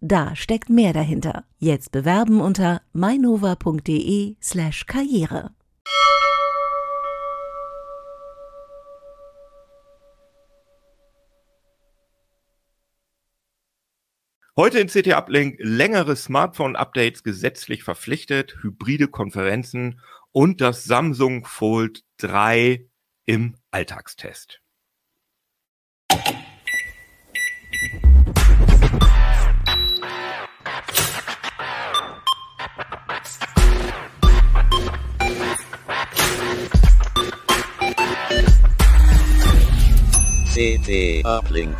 Da steckt mehr dahinter. Jetzt bewerben unter mainova.de/karriere. Heute in CT Uplink längere Smartphone-Updates gesetzlich verpflichtet, hybride Konferenzen und das Samsung Fold 3 im Alltagstest. CT Uplink.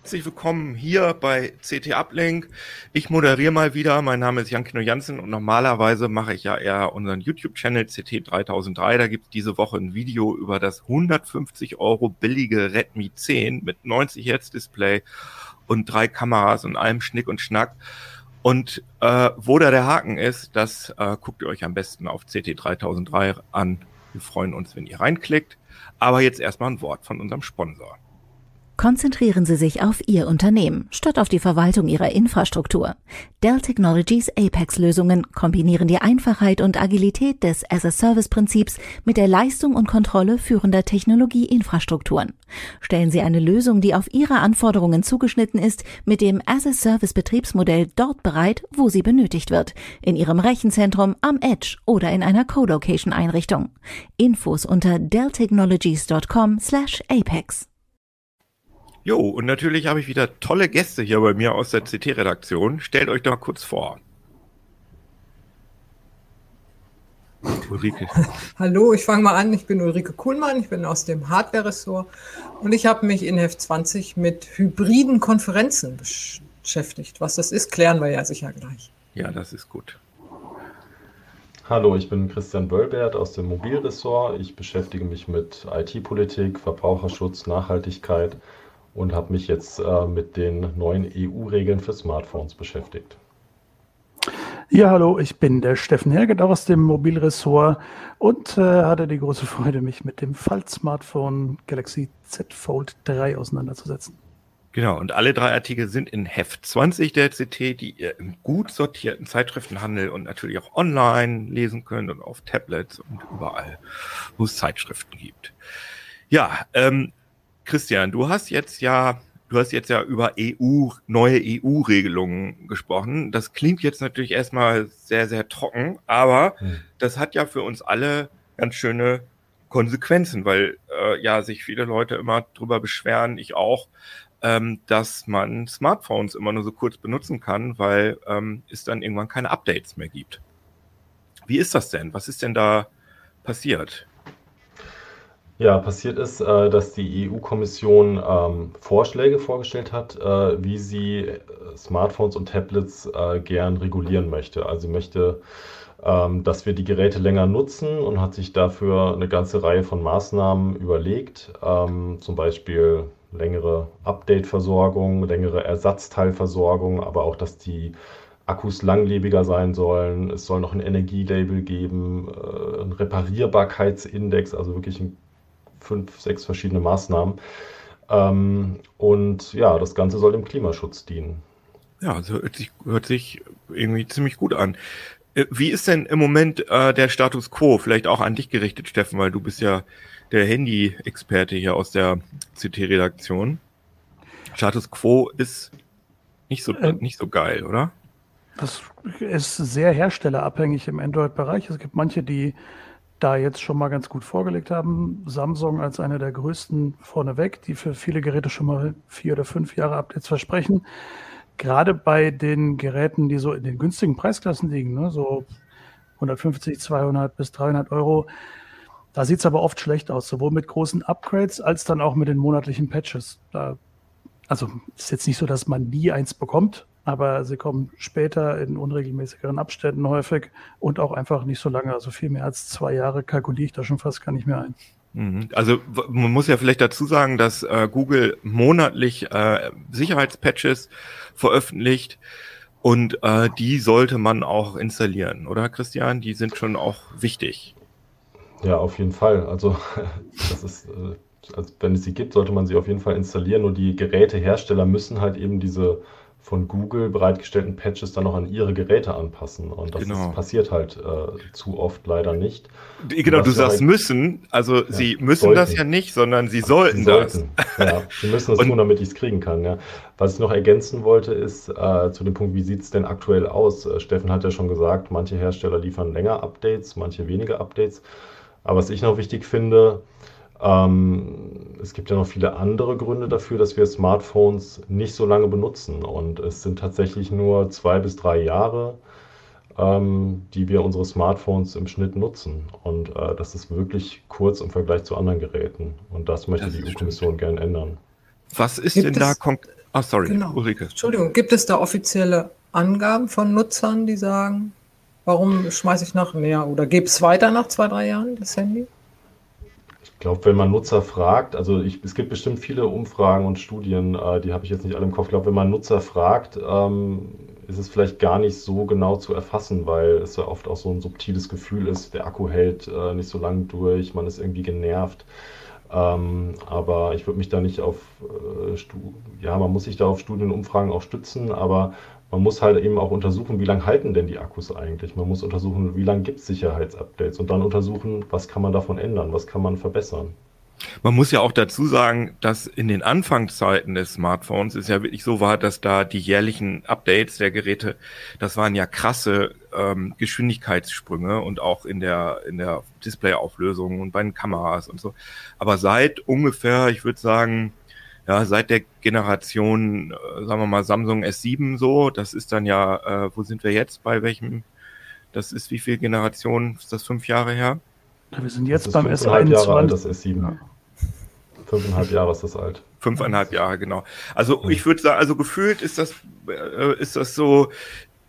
Herzlich willkommen hier bei CT Uplink. Ich moderiere mal wieder. Mein Name ist Jan-Kino Jansen und normalerweise mache ich ja eher unseren YouTube-Channel CT 3003. Da gibt es diese Woche ein Video über das 150 Euro billige Redmi 10 mit 90 Hertz Display und drei Kameras und allem Schnick und Schnack. Und äh, wo da der Haken ist, das äh, guckt ihr euch am besten auf CT 3003 an. Wir freuen uns, wenn ihr reinklickt. Aber jetzt erstmal ein Wort von unserem Sponsor. Konzentrieren Sie sich auf Ihr Unternehmen statt auf die Verwaltung Ihrer Infrastruktur. Dell Technologies Apex-Lösungen kombinieren die Einfachheit und Agilität des As-a-Service-Prinzips mit der Leistung und Kontrolle führender Technologieinfrastrukturen. Stellen Sie eine Lösung, die auf Ihre Anforderungen zugeschnitten ist, mit dem As-a-Service-Betriebsmodell dort bereit, wo sie benötigt wird, in Ihrem Rechenzentrum, am Edge oder in einer Co-Location-Einrichtung. Infos unter delltechnologies.com/apex. Jo, und natürlich habe ich wieder tolle Gäste hier bei mir aus der CT-Redaktion. Stellt euch doch kurz vor. Ulrike. Hallo, ich fange mal an. Ich bin Ulrike Kuhlmann, ich bin aus dem Hardware-Ressort und ich habe mich in Heft 20 mit hybriden Konferenzen beschäftigt. Was das ist, klären wir ja sicher gleich. Ja, das ist gut. Hallo, ich bin Christian Wölbert aus dem Mobilressort. Ich beschäftige mich mit IT-Politik, Verbraucherschutz, Nachhaltigkeit und habe mich jetzt äh, mit den neuen EU-Regeln für Smartphones beschäftigt. Ja, hallo, ich bin der Steffen Herget aus dem Mobilressort und äh, hatte die große Freude, mich mit dem Fall-Smartphone Galaxy Z Fold 3 auseinanderzusetzen. Genau, und alle drei Artikel sind in Heft 20 der CT, die ihr im gut sortierten Zeitschriftenhandel und natürlich auch online lesen könnt und auf Tablets und überall, wo es Zeitschriften gibt. Ja, ähm, Christian, du hast jetzt ja, du hast jetzt ja über EU, neue EU-Regelungen gesprochen. Das klingt jetzt natürlich erstmal sehr, sehr trocken, aber hm. das hat ja für uns alle ganz schöne Konsequenzen, weil äh, ja sich viele Leute immer drüber beschweren, ich auch, ähm, dass man Smartphones immer nur so kurz benutzen kann, weil ähm, es dann irgendwann keine Updates mehr gibt. Wie ist das denn? Was ist denn da passiert? Ja, passiert ist, äh, dass die EU-Kommission ähm, Vorschläge vorgestellt hat, äh, wie sie äh, Smartphones und Tablets gern regulieren möchte. Also möchte, ähm, dass wir die Geräte länger nutzen und hat sich dafür eine ganze Reihe von Maßnahmen überlegt, ähm, zum Beispiel längere Update-Versorgung, längere Ersatzteilversorgung, aber auch, dass die Akkus langlebiger sein sollen. Es soll noch ein Energielabel geben, ein Reparierbarkeitsindex, also wirklich ein fünf, sechs verschiedene Maßnahmen. Ähm, und ja, das Ganze soll dem Klimaschutz dienen. Ja, also hört sich, hört sich irgendwie ziemlich gut an. Äh, wie ist denn im Moment äh, der Status quo? Vielleicht auch an dich gerichtet, Steffen, weil du bist ja der Handy-Experte hier aus der CT-Redaktion. Status quo ist nicht so, äh, nicht so geil, oder? Das ist sehr herstellerabhängig im Android-Bereich. Es gibt manche, die da jetzt schon mal ganz gut vorgelegt haben. Samsung als eine der größten vorneweg, die für viele Geräte schon mal vier oder fünf Jahre Updates versprechen. Gerade bei den Geräten, die so in den günstigen Preisklassen liegen, ne, so 150, 200 bis 300 Euro, da sieht es aber oft schlecht aus, sowohl mit großen Upgrades als dann auch mit den monatlichen Patches. Da, also ist jetzt nicht so, dass man nie eins bekommt, aber sie kommen später in unregelmäßigeren Abständen häufig und auch einfach nicht so lange. Also viel mehr als zwei Jahre kalkuliere ich da schon fast gar nicht mehr ein. Mhm. Also man muss ja vielleicht dazu sagen, dass äh, Google monatlich äh, Sicherheitspatches veröffentlicht und äh, die sollte man auch installieren, oder Christian? Die sind schon auch wichtig. Ja, auf jeden Fall. Also das ist, äh, also wenn es sie gibt, sollte man sie auf jeden Fall installieren. Nur die Gerätehersteller müssen halt eben diese von Google bereitgestellten Patches dann noch an ihre Geräte anpassen. Und das genau. ist, passiert halt äh, zu oft leider nicht. Genau, du sagst halt, müssen, also ja, sie müssen sollten. das ja nicht, sondern sie sollten, sie sollten. das. Ja, sie müssen es tun, damit ich es kriegen kann. Ja. Was ich noch ergänzen wollte, ist äh, zu dem Punkt, wie sieht es denn aktuell aus? Äh, Steffen hat ja schon gesagt, manche Hersteller liefern länger Updates, manche weniger Updates. Aber was ich noch wichtig finde, ähm, es gibt ja noch viele andere Gründe dafür, dass wir Smartphones nicht so lange benutzen. Und es sind tatsächlich nur zwei bis drei Jahre, ähm, die wir unsere Smartphones im Schnitt nutzen. Und äh, das ist wirklich kurz im Vergleich zu anderen Geräten. Und das möchte das die EU-Kommission gerne ändern. Was ist gibt denn da konkret? Ah, sorry, genau. Ulrike. Entschuldigung, gibt es da offizielle Angaben von Nutzern, die sagen, warum schmeiße ich nach mehr oder gebe es weiter nach zwei, drei Jahren das Handy? Ich glaube, wenn man Nutzer fragt, also ich, es gibt bestimmt viele Umfragen und Studien, äh, die habe ich jetzt nicht alle im Kopf. Ich glaube, wenn man Nutzer fragt, ähm, ist es vielleicht gar nicht so genau zu erfassen, weil es ja oft auch so ein subtiles Gefühl ist, der Akku hält äh, nicht so lange durch, man ist irgendwie genervt. Ähm, aber ich würde mich da nicht auf, äh, ja, man muss sich da auf Studienumfragen auch stützen, aber man muss halt eben auch untersuchen, wie lange halten denn die Akkus eigentlich. Man muss untersuchen, wie lange gibt es Sicherheitsupdates und dann untersuchen, was kann man davon ändern, was kann man verbessern. Man muss ja auch dazu sagen, dass in den Anfangszeiten des Smartphones es ja wirklich so war, dass da die jährlichen Updates der Geräte, das waren ja krasse ähm, Geschwindigkeitssprünge und auch in der in der Displayauflösung und bei den Kameras und so. Aber seit ungefähr, ich würde sagen, ja, seit der Generation, äh, sagen wir mal, Samsung S7 so, das ist dann ja, äh, wo sind wir jetzt? Bei welchem? Das ist wie viel Generation? Ist das fünf Jahre her? Wir sind jetzt beim S21. Jahre alt, das S7. Ja. Fünfeinhalb Jahre ist das alt. Fünfeinhalb Jahre, genau. Also mhm. ich würde sagen, also gefühlt ist das, äh, ist das so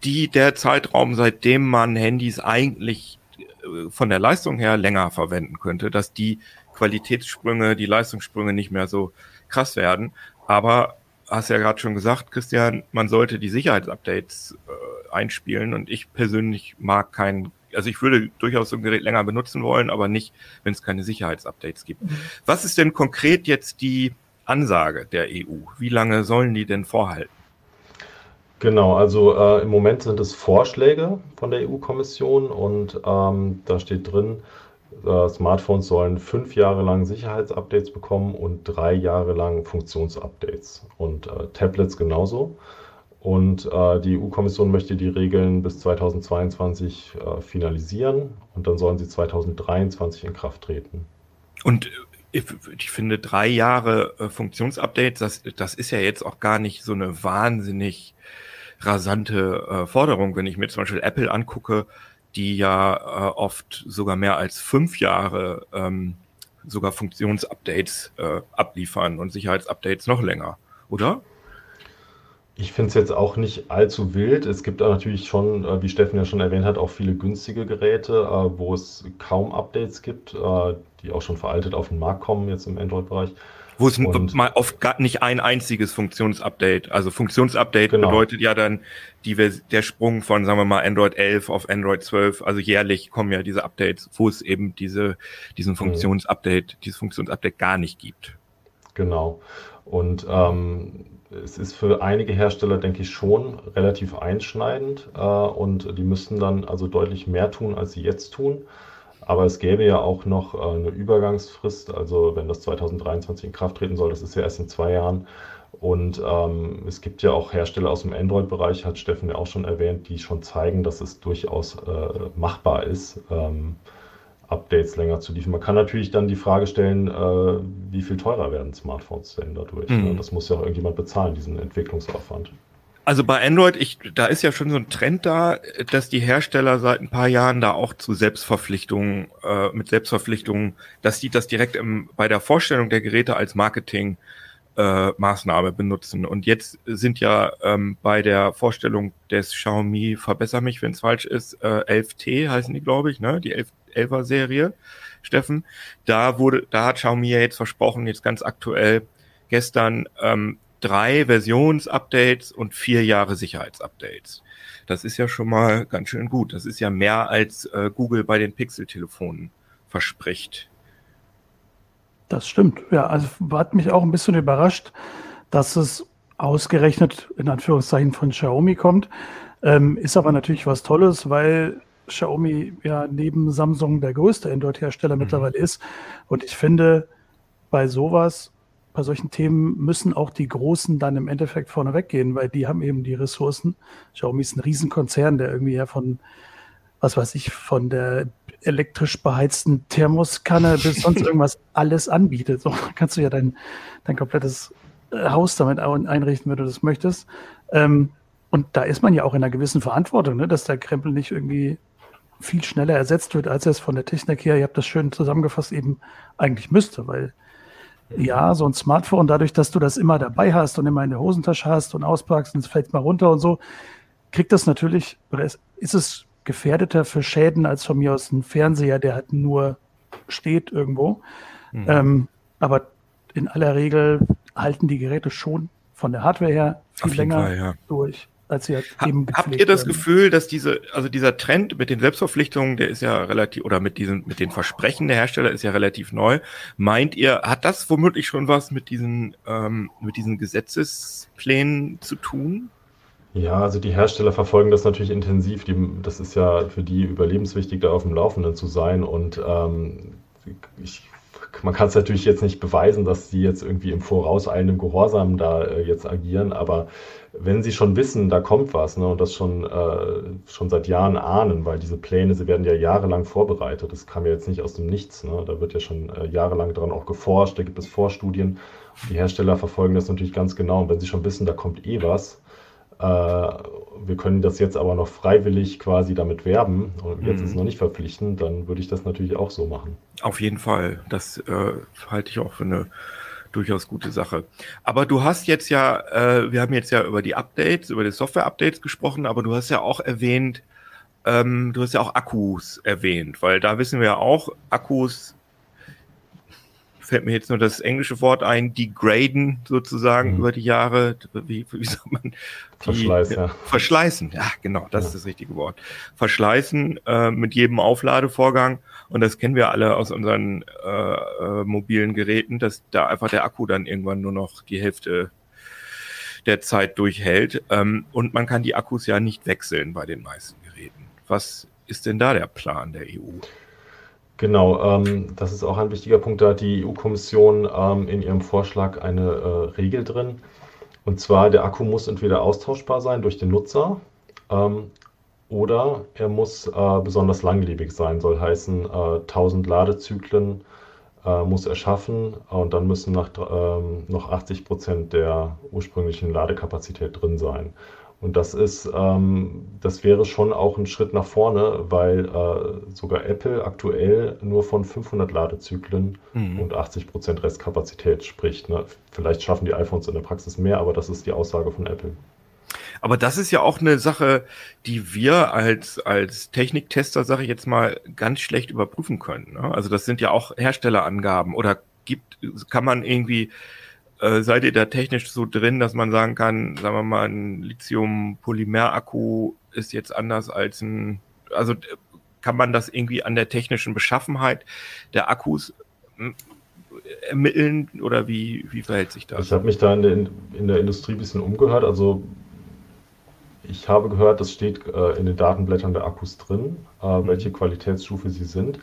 die der Zeitraum, seitdem man Handys eigentlich von der Leistung her länger verwenden könnte, dass die Qualitätssprünge, die Leistungssprünge nicht mehr so krass werden. Aber hast ja gerade schon gesagt, Christian, man sollte die Sicherheitsupdates äh, einspielen und ich persönlich mag keinen, also ich würde durchaus so ein Gerät länger benutzen wollen, aber nicht, wenn es keine Sicherheitsupdates gibt. Mhm. Was ist denn konkret jetzt die Ansage der EU? Wie lange sollen die denn vorhalten? Genau, also äh, im Moment sind es Vorschläge von der EU-Kommission und ähm, da steht drin, äh, Smartphones sollen fünf Jahre lang Sicherheitsupdates bekommen und drei Jahre lang Funktionsupdates und äh, Tablets genauso. Und äh, die EU-Kommission möchte die Regeln bis 2022 äh, finalisieren und dann sollen sie 2023 in Kraft treten. Und ich, ich finde, drei Jahre äh, Funktionsupdates, das, das ist ja jetzt auch gar nicht so eine wahnsinnig rasante äh, Forderung. Wenn ich mir zum Beispiel Apple angucke, die ja äh, oft sogar mehr als fünf Jahre ähm, sogar Funktionsupdates äh, abliefern und Sicherheitsupdates noch länger, oder? Ich finde es jetzt auch nicht allzu wild. Es gibt natürlich schon, äh, wie Steffen ja schon erwähnt hat, auch viele günstige Geräte, äh, wo es kaum Updates gibt, äh, die auch schon veraltet auf den Markt kommen, jetzt im Android-Bereich. Wo es und, mal oft gar nicht ein einziges Funktionsupdate. Also Funktionsupdate genau. bedeutet ja dann die, der Sprung von, sagen wir mal, Android 11 auf Android 12. Also jährlich kommen ja diese Updates, wo es eben diese, diesen mhm. Funktionsupdate, dieses Funktionsupdate gar nicht gibt. Genau. Und ähm, es ist für einige Hersteller, denke ich, schon relativ einschneidend äh, und die müssten dann also deutlich mehr tun, als sie jetzt tun. Aber es gäbe ja auch noch äh, eine Übergangsfrist, also wenn das 2023 in Kraft treten soll, das ist ja erst in zwei Jahren. Und ähm, es gibt ja auch Hersteller aus dem Android-Bereich, hat Steffen ja auch schon erwähnt, die schon zeigen, dass es durchaus äh, machbar ist, ähm, Updates länger zu liefern. Man kann natürlich dann die Frage stellen, äh, wie viel teurer werden Smartphones denn dadurch? Mhm. Das muss ja auch irgendjemand bezahlen, diesen Entwicklungsaufwand. Also bei Android, ich, da ist ja schon so ein Trend da, dass die Hersteller seit ein paar Jahren da auch zu Selbstverpflichtungen, äh, mit Selbstverpflichtungen, dass die das direkt im, bei der Vorstellung der Geräte als Marketing äh, Maßnahme benutzen. Und jetzt sind ja ähm, bei der Vorstellung des Xiaomi, verbessere mich, wenn es falsch ist, äh, 11T heißen die, glaube ich, ne? Die 11, 11er Serie, Steffen. Da wurde, da hat Xiaomi ja jetzt versprochen, jetzt ganz aktuell gestern ähm, drei Versionsupdates und vier Jahre Sicherheitsupdates. Das ist ja schon mal ganz schön gut. Das ist ja mehr als äh, Google bei den Pixel-Telefonen verspricht. Das stimmt. Ja, also hat mich auch ein bisschen überrascht, dass es ausgerechnet in Anführungszeichen von Xiaomi kommt. Ähm, ist aber natürlich was Tolles, weil Xiaomi ja neben Samsung der größte Android-Hersteller mhm. mittlerweile ist. Und ich finde, bei sowas, bei solchen Themen müssen auch die Großen dann im Endeffekt vorne weggehen, weil die haben eben die Ressourcen. Xiaomi ist ein Riesenkonzern, der irgendwie ja von, was weiß ich, von der elektrisch beheizten Thermoskanne bis sonst irgendwas alles anbietet. So kannst du ja dein, dein komplettes äh, Haus damit einrichten, wenn du das möchtest. Ähm, und da ist man ja auch in einer gewissen Verantwortung, ne, dass der Krempel nicht irgendwie viel schneller ersetzt wird, als er es von der Technik her, ihr habt das schön zusammengefasst, eben eigentlich müsste, weil ja, so ein Smartphone, dadurch, dass du das immer dabei hast und immer in der Hosentasche hast und auspackst und es fällt mal runter und so, kriegt das natürlich, oder ist, ist es gefährdeter für Schäden als von mir aus ein Fernseher, der halt nur steht irgendwo. Mhm. Ähm, aber in aller Regel halten die Geräte schon von der Hardware her viel länger Fall, ja. durch. Als sie halt ha, eben habt ihr das werden. Gefühl, dass diese, also dieser Trend mit den Selbstverpflichtungen, der ist ja relativ, oder mit diesen, mit den Versprechen der Hersteller ist ja relativ neu. Meint ihr, hat das womöglich schon was mit diesen, ähm, mit diesen Gesetzesplänen zu tun? Ja, also die Hersteller verfolgen das natürlich intensiv. Die, das ist ja für die überlebenswichtig, da auf dem Laufenden zu sein. Und ähm, ich, man kann es natürlich jetzt nicht beweisen, dass sie jetzt irgendwie im vorauseilenden Gehorsam da äh, jetzt agieren, aber wenn sie schon wissen, da kommt was ne, und das schon, äh, schon seit Jahren ahnen, weil diese Pläne, sie werden ja jahrelang vorbereitet, das kam ja jetzt nicht aus dem Nichts, ne, da wird ja schon äh, jahrelang dran auch geforscht, da gibt es Vorstudien. Die Hersteller verfolgen das natürlich ganz genau und wenn sie schon wissen, da kommt eh was, äh, wir können das jetzt aber noch freiwillig quasi damit werben und jetzt mhm. ist es noch nicht verpflichtend, dann würde ich das natürlich auch so machen. Auf jeden Fall. Das äh, halte ich auch für eine durchaus gute Sache. Aber du hast jetzt ja, äh, wir haben jetzt ja über die Updates, über die Software-Updates gesprochen, aber du hast ja auch erwähnt, ähm, du hast ja auch Akkus erwähnt, weil da wissen wir ja auch, Akkus fällt mir jetzt nur das englische Wort ein, degraden sozusagen mhm. über die Jahre. Wie, wie sagt man? Die, Verschleiß, ja. Verschleißen, ja, genau, das ja. ist das richtige Wort. Verschleißen äh, mit jedem Aufladevorgang. Und das kennen wir alle aus unseren äh, äh, mobilen Geräten, dass da einfach der Akku dann irgendwann nur noch die Hälfte der Zeit durchhält. Ähm, und man kann die Akkus ja nicht wechseln bei den meisten Geräten. Was ist denn da der Plan der EU? Genau, ähm, das ist auch ein wichtiger Punkt. Da hat die EU-Kommission ähm, in ihrem Vorschlag eine äh, Regel drin. Und zwar, der Akku muss entweder austauschbar sein durch den Nutzer ähm, oder er muss äh, besonders langlebig sein. Soll heißen, äh, 1000 Ladezyklen äh, muss er schaffen und dann müssen nach, ähm, noch 80 Prozent der ursprünglichen Ladekapazität drin sein. Und das ist, ähm, das wäre schon auch ein Schritt nach vorne, weil äh, sogar Apple aktuell nur von 500 Ladezyklen mhm. und 80 Prozent Restkapazität spricht. Ne? Vielleicht schaffen die iPhones in der Praxis mehr, aber das ist die Aussage von Apple. Aber das ist ja auch eine Sache, die wir als, als Techniktester, sage ich jetzt mal, ganz schlecht überprüfen können. Ne? Also das sind ja auch Herstellerangaben oder gibt, kann man irgendwie äh, seid ihr da technisch so drin, dass man sagen kann, sagen wir mal, ein Lithium-Polymer-Akku ist jetzt anders als ein, also kann man das irgendwie an der technischen Beschaffenheit der Akkus hm, ermitteln oder wie, wie verhält sich das? Ich habe mich da in der, in der Industrie ein bisschen umgehört. Also ich habe gehört, das steht äh, in den Datenblättern der Akkus drin, äh, welche Qualitätsstufe sie sind.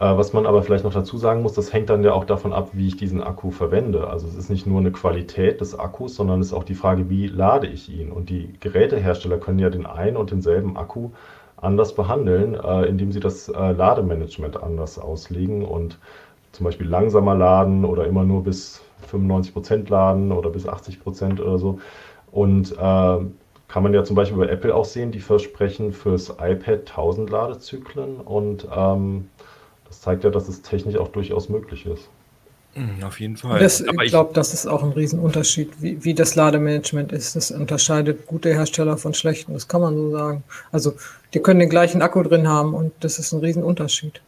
Äh, was man aber vielleicht noch dazu sagen muss, das hängt dann ja auch davon ab, wie ich diesen Akku verwende. Also es ist nicht nur eine Qualität des Akkus, sondern es ist auch die Frage, wie lade ich ihn. Und die Gerätehersteller können ja den einen und denselben Akku anders behandeln, indem sie das Lademanagement anders auslegen und zum Beispiel langsamer laden oder immer nur bis 95 Prozent laden oder bis 80 Prozent oder so. Und äh, kann man ja zum Beispiel bei Apple auch sehen, die versprechen fürs iPad 1000 Ladezyklen und ähm, das zeigt ja, dass es technisch auch durchaus möglich ist. Mhm, Auf jeden Fall. Das, Aber ich glaube, das ist auch ein Riesenunterschied, wie, wie das Lademanagement ist. Das unterscheidet gute Hersteller von schlechten, das kann man so sagen. Also die können den gleichen Akku drin haben und das ist ein Riesenunterschied.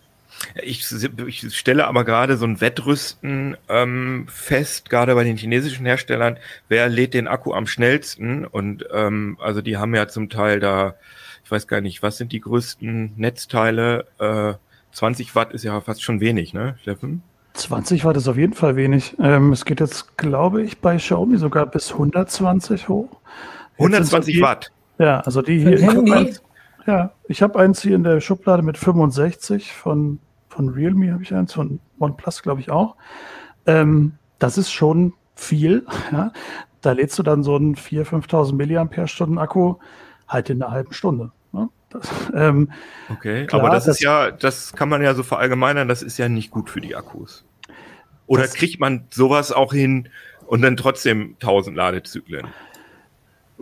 Ich, ich stelle aber gerade so ein Wettrüsten ähm, fest, gerade bei den chinesischen Herstellern, wer lädt den Akku am schnellsten? Und ähm, also die haben ja zum Teil da, ich weiß gar nicht, was sind die größten Netzteile? Äh, 20 Watt ist ja fast schon wenig, ne, Steffen? 20 Watt ist auf jeden Fall wenig. Ähm, es geht jetzt, glaube ich, bei Xiaomi sogar bis 120 hoch. Jetzt 120 die, Watt. Ja, also die hier. Handy? Ja, ich habe eins hier in der Schublade mit 65 von, von Realme habe ich eins, von OnePlus glaube ich auch. Ähm, das ist schon viel. Ja. Da lädst du dann so einen 4.000, 5.000 Milliampere-Stunden Akku halt in einer halben Stunde. Ne? Das, ähm, Okay, Klar, aber das, das- ist ja, das kann man ja so verallgemeinern, das ist ja nicht gut für die Akkus. Oder kriegt man sowas auch hin und dann trotzdem 1000 Ladezyklen?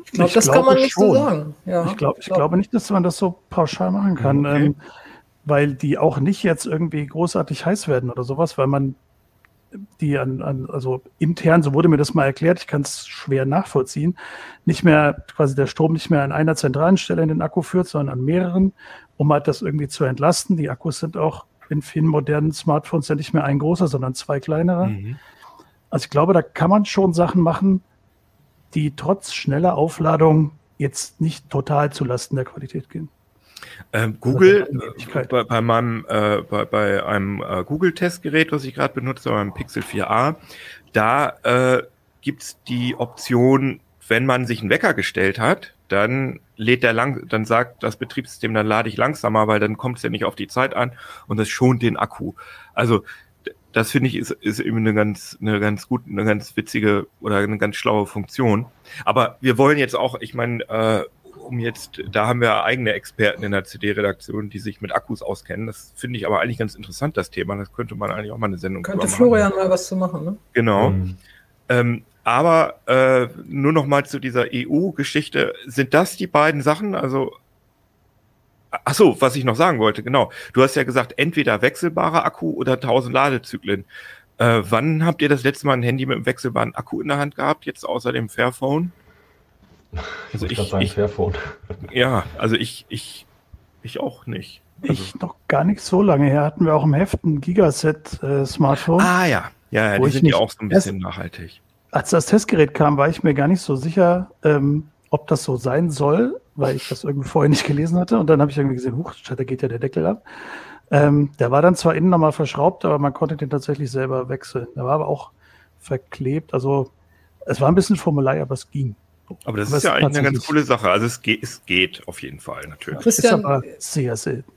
Ich glaube, das kann man nicht so schon. sagen. Ja, Ich, glaub, ich glaube nicht, dass man das so pauschal machen kann, Okay. ähm, weil die auch nicht jetzt irgendwie großartig heiß werden oder sowas, weil man die an, an also intern, so wurde mir das mal erklärt, ich kann es schwer nachvollziehen, nicht mehr quasi der Strom nicht mehr an einer zentralen Stelle in den Akku führt, sondern an mehreren, um halt das irgendwie zu entlasten. Die Akkus sind auch in vielen modernen Smartphones ja nicht mehr ein großer, sondern zwei kleinere. Mhm. Also ich glaube, da kann man schon Sachen machen, die trotz schneller Aufladung jetzt nicht total zulasten der Qualität gehen. Ähm, Google, ist eine Möglichkeit. bei, bei meinem, äh, bei, bei einem äh, Google-Testgerät, was ich gerade benutze, beim Pixel 4a, da äh, gibt's die Option, wenn man sich einen Wecker gestellt hat, dann lädt der lang, dann sagt das Betriebssystem, dann lade ich langsamer, weil dann kommt es ja nicht auf die Zeit an und das schont den Akku. Also das finde ich ist, ist eben eine ganz, eine ganz gut, eine ganz witzige oder eine ganz schlaue Funktion. Aber wir wollen jetzt auch, ich meine, äh, um jetzt, da haben wir eigene Experten in der CD-Redaktion, die sich mit Akkus auskennen. Das finde ich aber eigentlich ganz interessant, das Thema. Das könnte man eigentlich auch mal eine Sendung Könnte machen. Florian mal was zu machen, ne? Genau. Mhm. Ähm, aber äh, nur noch mal zu dieser EU-Geschichte. Sind das die beiden Sachen? Also, ach so, was ich noch sagen wollte, genau. Du hast ja gesagt, entweder wechselbarer Akku oder 1000 Ladezyklen. Äh, wann habt ihr das letzte Mal ein Handy mit einem wechselbaren Akku in der Hand gehabt, jetzt außer dem Fairphone? Ich Also ich, gerade sagen, ich, Fairphone. ja, also ich, ich, ich auch nicht. Also, Ich noch gar nicht so lange her hatten wir auch im Heft ein Gigaset-Smartphone. ah ja, ja, ja Wo die ich sind ja nicht auch so ein bisschen nachhaltig. Als das Testgerät kam, war ich mir gar nicht so sicher, ähm, ob das so sein soll, weil ich das irgendwie vorher nicht gelesen hatte. Und dann habe ich irgendwie gesehen, huch, da geht ja der Deckel ab. Ähm, der war dann zwar innen nochmal verschraubt, aber man konnte den tatsächlich selber wechseln. Der war aber auch verklebt. Also es war ein bisschen Formular, aber es ging. Aber das Aber ist ja eigentlich eine ganz coole Sache. Also es geht, es geht auf jeden Fall natürlich. Ist Christian, aber sehr selten.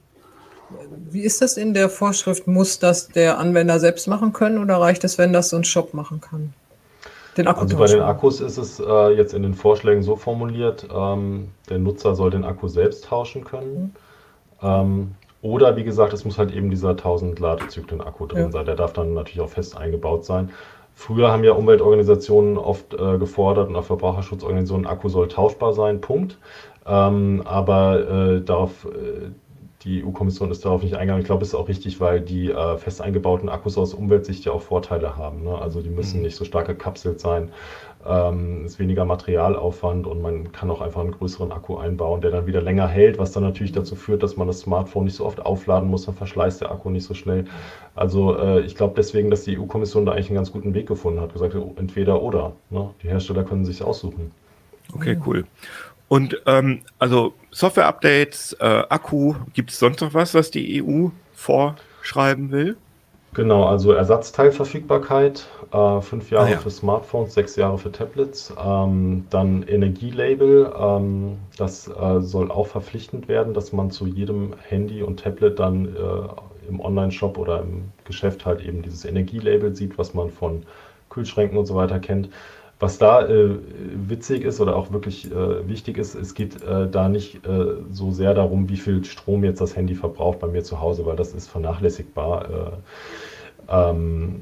wie ist das in der Vorschrift? Muss das der Anwender selbst machen können oder reicht es, wenn das so ein Shop machen kann? Den Akku Also bei den. Akkus ist es äh, jetzt in den Vorschlägen so formuliert, ähm, der Nutzer soll den Akku selbst tauschen können. Ähm, oder wie gesagt, es muss halt eben dieser 1000 Ladezyklen Akku drin Ja. sein. Der darf dann natürlich auch fest eingebaut sein. Früher haben ja Umweltorganisationen oft äh, gefordert und auch Verbraucherschutzorganisationen, Akku soll tauschbar sein, Punkt. Ähm, aber äh, darauf, äh, die EU-Kommission ist darauf nicht eingegangen. Ich glaube, es ist auch richtig, weil die äh, fest eingebauten Akkus aus Umweltsicht ja auch Vorteile haben. Ne? Also die müssen Mhm. nicht so stark gekapselt sein. Ähm, ist weniger Materialaufwand und man kann auch einfach einen größeren Akku einbauen, der dann wieder länger hält, was dann natürlich dazu führt, dass man das Smartphone nicht so oft aufladen muss, dann verschleißt der Akku nicht so schnell. Also äh, ich glaube deswegen, dass die EU-Kommission da eigentlich einen ganz guten Weg gefunden hat, gesagt, entweder oder. Ne? Die Hersteller können sich aussuchen. Okay, cool. Und ähm, also Software-Updates, äh, Akku, gibt es sonst noch was, was die EU vorschreiben will? Genau, also Ersatzteilverfügbarkeit, äh, fünf Jahre Ah, ja. für Smartphones, sechs Jahre für Tablets. Ähm, dann Energielabel, ähm, das äh, soll auch verpflichtend werden, dass man zu jedem Handy und Tablet dann äh, im Online-Shop oder im Geschäft halt eben dieses Energielabel sieht, was man von Kühlschränken und so weiter kennt. Was da äh, witzig ist oder auch wirklich äh, wichtig ist, es geht äh, da nicht äh, so sehr darum, wie viel Strom jetzt das Handy verbraucht bei mir zu Hause, weil das ist vernachlässigbar. Äh, ähm,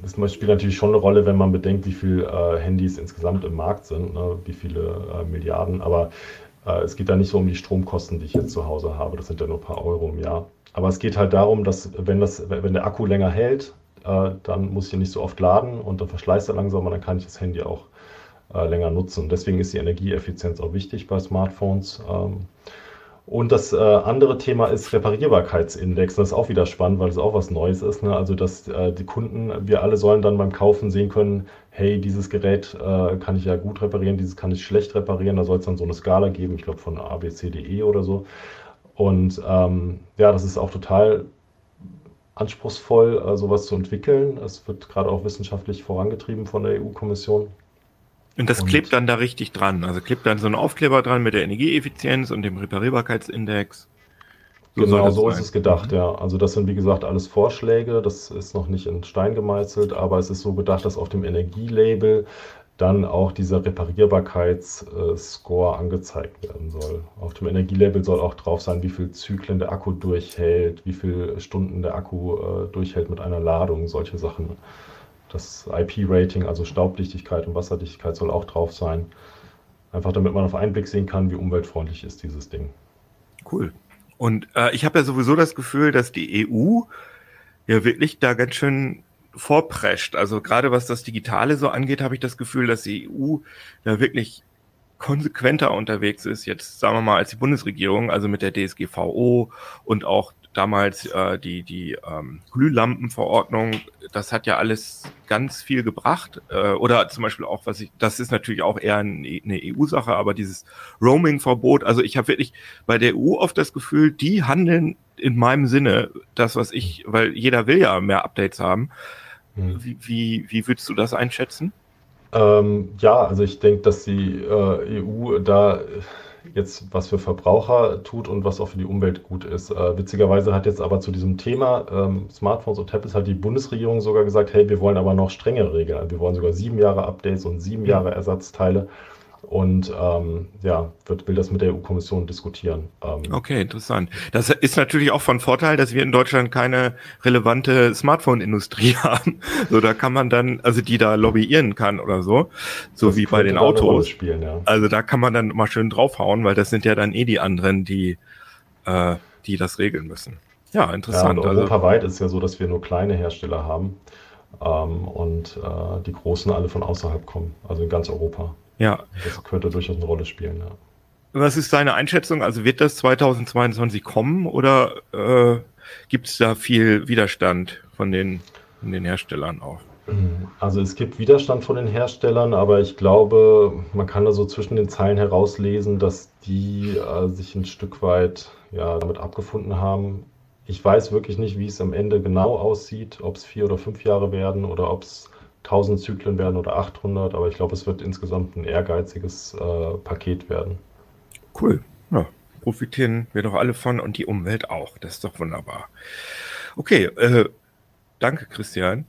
das spielt natürlich schon eine Rolle, wenn man bedenkt, wie viele äh, Handys insgesamt im Markt sind, ne, wie viele Milliarden. Aber es geht da nicht so um die Stromkosten, die ich jetzt zu Hause habe. Das sind ja nur ein paar Euro im Jahr. Aber es geht halt darum, dass wenn, das, wenn der Akku länger hält, äh, dann muss ich ihn nicht so oft laden und dann verschleißt er langsamer, dann kann ich das Handy auch äh, länger nutzen. Deswegen ist die Energieeffizienz auch wichtig bei Smartphones. Ähm, und das äh, andere Thema ist Reparierbarkeitsindex. Das ist auch wieder spannend, weil es auch was Neues ist. Ne? Also, dass die Kunden, wir alle sollen dann beim Kaufen sehen können, hey, dieses Gerät kann ich ja gut reparieren, dieses kann ich schlecht reparieren. Da soll es dann so eine Skala geben, ich glaube von ABCDE oder so. Und ähm, ja, das ist auch total anspruchsvoll, äh, sowas zu entwickeln. Es wird gerade auch wissenschaftlich vorangetrieben von der EU-Kommission. Und das und klebt dann da richtig dran. Also klebt dann so ein Aufkleber dran mit der Energieeffizienz und dem Reparierbarkeitsindex. So genau, so ist es gedacht, mhm. ja. Also das sind wie gesagt alles Vorschläge, das ist noch nicht in Stein gemeißelt, aber es ist so gedacht, dass auf dem Energielabel dann auch dieser Reparierbarkeitsscore angezeigt werden soll. Auf dem Energielabel soll auch drauf sein, wie viel Zyklen der Akku durchhält, wie viele Stunden der Akku äh, durchhält mit einer Ladung, solche Sachen. Das IP-Rating, also Staubdichtigkeit und Wasserdichtigkeit, soll auch drauf sein. Einfach damit man auf einen Blick sehen kann, wie umweltfreundlich ist dieses Ding. Cool. Und äh, ich habe ja sowieso das Gefühl, dass die EU ja wirklich da ganz schön vorprescht. Also gerade was das Digitale so angeht, habe ich das Gefühl, dass die EU da wirklich konsequenter unterwegs ist, jetzt sagen wir mal als die Bundesregierung, also mit der DSGVO und auch damals äh, die, die ähm, Glühlampenverordnung, das hat ja alles ganz viel gebracht. Äh, oder zum Beispiel auch, was ich, das ist natürlich auch eher eine, eine EU-Sache, aber dieses Roaming-Verbot, also ich habe wirklich bei der EU oft das Gefühl, die handeln in meinem Sinne, das, was ich, weil jeder will ja mehr Updates haben. Hm. Wie, wie, wie würdest du das einschätzen? Ähm, ja, also ich denke, dass die äh, EU da jetzt was für Verbraucher tut und was auch für die Umwelt gut ist. Äh, witzigerweise hat jetzt aber zu diesem Thema ähm, Smartphones und Tablets hat die Bundesregierung sogar gesagt, hey, wir wollen aber noch strengere Regeln. Wir wollen sogar sieben Jahre Updates und sieben Jahre Ersatzteile und ähm, ja, wird, will das mit der EU-Kommission diskutieren. Ähm, okay, interessant. Das ist natürlich auch von Vorteil, dass wir in Deutschland keine relevante Smartphone-Industrie haben. So, da kann man dann, also die da lobbyieren kann oder so, so wie bei den Autos. Spielen, ja. Also da kann man dann mal schön draufhauen, weil das sind ja dann eh die anderen, die, äh, die das regeln müssen. Ja, interessant. Ja, also europaweit also, ist ja so, dass wir nur kleine Hersteller haben ähm, und äh, die großen alle von außerhalb kommen, also in ganz Europa. Ja. Das könnte durchaus eine Rolle spielen, ja. Was ist deine Einschätzung? Also wird das 2022 kommen oder äh, gibt es da viel Widerstand von den, von den Herstellern auch? Also es gibt Widerstand von den Herstellern, aber ich glaube, man kann da so zwischen den Zeilen herauslesen, dass die äh, sich ein Stück weit ja, damit abgefunden haben. Ich weiß wirklich nicht, wie es am Ende genau aussieht, ob es vier oder fünf Jahre werden oder ob es 1000 Zyklen werden oder 800, aber ich glaube, es wird insgesamt ein ehrgeiziges äh, Paket werden. Cool. Ja, profitieren wir doch alle von und die Umwelt auch. Das ist doch wunderbar. Okay, äh, danke Christian.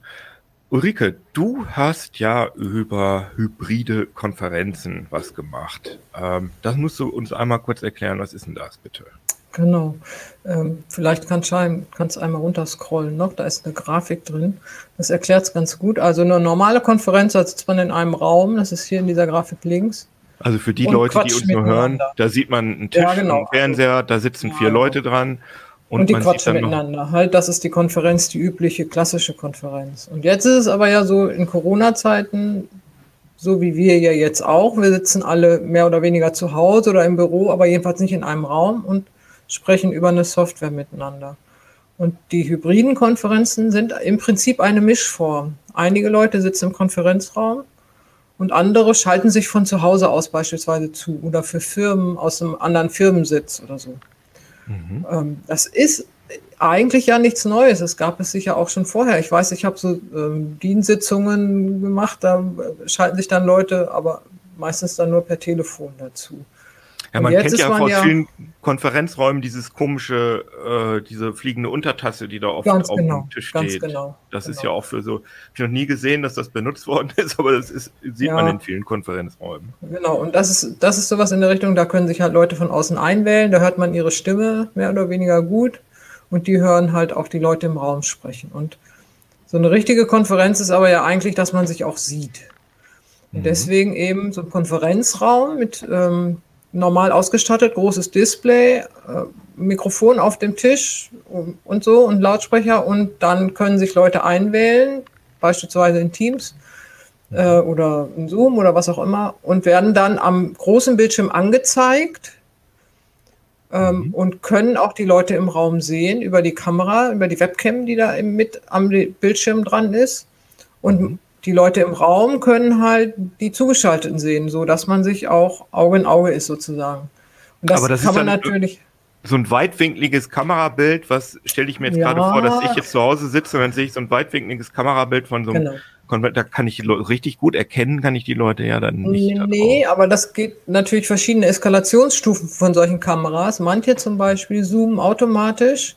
Ulrike, du hast ja über hybride Konferenzen was gemacht. Ähm, das musst du uns einmal kurz erklären. Was ist denn das, bitte? Genau. Ähm, vielleicht kannst du einmal runterscrollen noch, da ist eine Grafik drin. Das erklärt es ganz gut. Also eine normale Konferenz, da sitzt man in einem Raum, das ist hier in dieser Grafik links. Also für die Leute, die uns nur hören, da sieht man einen Tisch, ja, genau. einen Fernseher, da sitzen vier ja, Leute dran. Und, und die quatschen miteinander. Halt, das ist die Konferenz, die übliche klassische Konferenz. Und jetzt ist es aber ja so in Corona-Zeiten, so wie wir ja jetzt auch. Wir sitzen alle mehr oder weniger zu Hause oder im Büro, aber jedenfalls nicht in einem Raum. Und sprechen über eine Software miteinander. Und die hybriden Konferenzen sind im Prinzip eine Mischform. Einige Leute sitzen im Konferenzraum und andere schalten sich von zu Hause aus beispielsweise zu oder für Firmen aus einem anderen Firmensitz oder so. Mhm. Ähm, das ist eigentlich ja nichts Neues. Es gab es sicher auch schon vorher. Ich weiß, ich habe so ähm, Diensitzungen gemacht, da schalten sich dann Leute, aber meistens dann nur per Telefon dazu. Ja, man kennt ja aus ja vielen Konferenzräumen dieses komische, äh, diese fliegende Untertasse, die da oft auf genau, dem Tisch steht. Genau, das genau. ist ja auch für so, ich habe noch nie gesehen, dass das benutzt worden ist, aber das ist, sieht ja. man in vielen Konferenzräumen. Genau, und das ist, das ist sowas in der Richtung, da können sich halt Leute von außen einwählen, da hört man ihre Stimme mehr oder weniger gut und die hören halt auch die Leute im Raum sprechen. Und so eine richtige Konferenz ist aber ja eigentlich, dass man sich auch sieht. Und mhm. deswegen eben so ein Konferenzraum mit ähm, normal ausgestattet, großes Display, äh, Mikrofon auf dem Tisch und so und Lautsprecher und dann können sich Leute einwählen, beispielsweise in Teams äh, oder in Zoom oder was auch immer und werden dann am großen Bildschirm angezeigt ähm, mhm. und können auch die Leute im Raum sehen über die Kamera, über die Webcam, die da mit am Bildschirm dran ist. Und mhm. Die Leute im Raum können halt die Zugeschalteten sehen, so dass man sich auch Auge in Auge ist sozusagen. Und das, das kann man natürlich so ein weitwinkliges Kamerabild, was stelle ich mir jetzt ja. gerade vor, dass ich jetzt zu Hause sitze und dann sehe ich so ein weitwinkliges Kamerabild von so einem genau da kann ich richtig gut erkennen, kann ich die Leute ja dann nicht. Nee, darauf. aber das geht natürlich verschiedene Eskalationsstufen von solchen Kameras. Manche zum Beispiel zoomen automatisch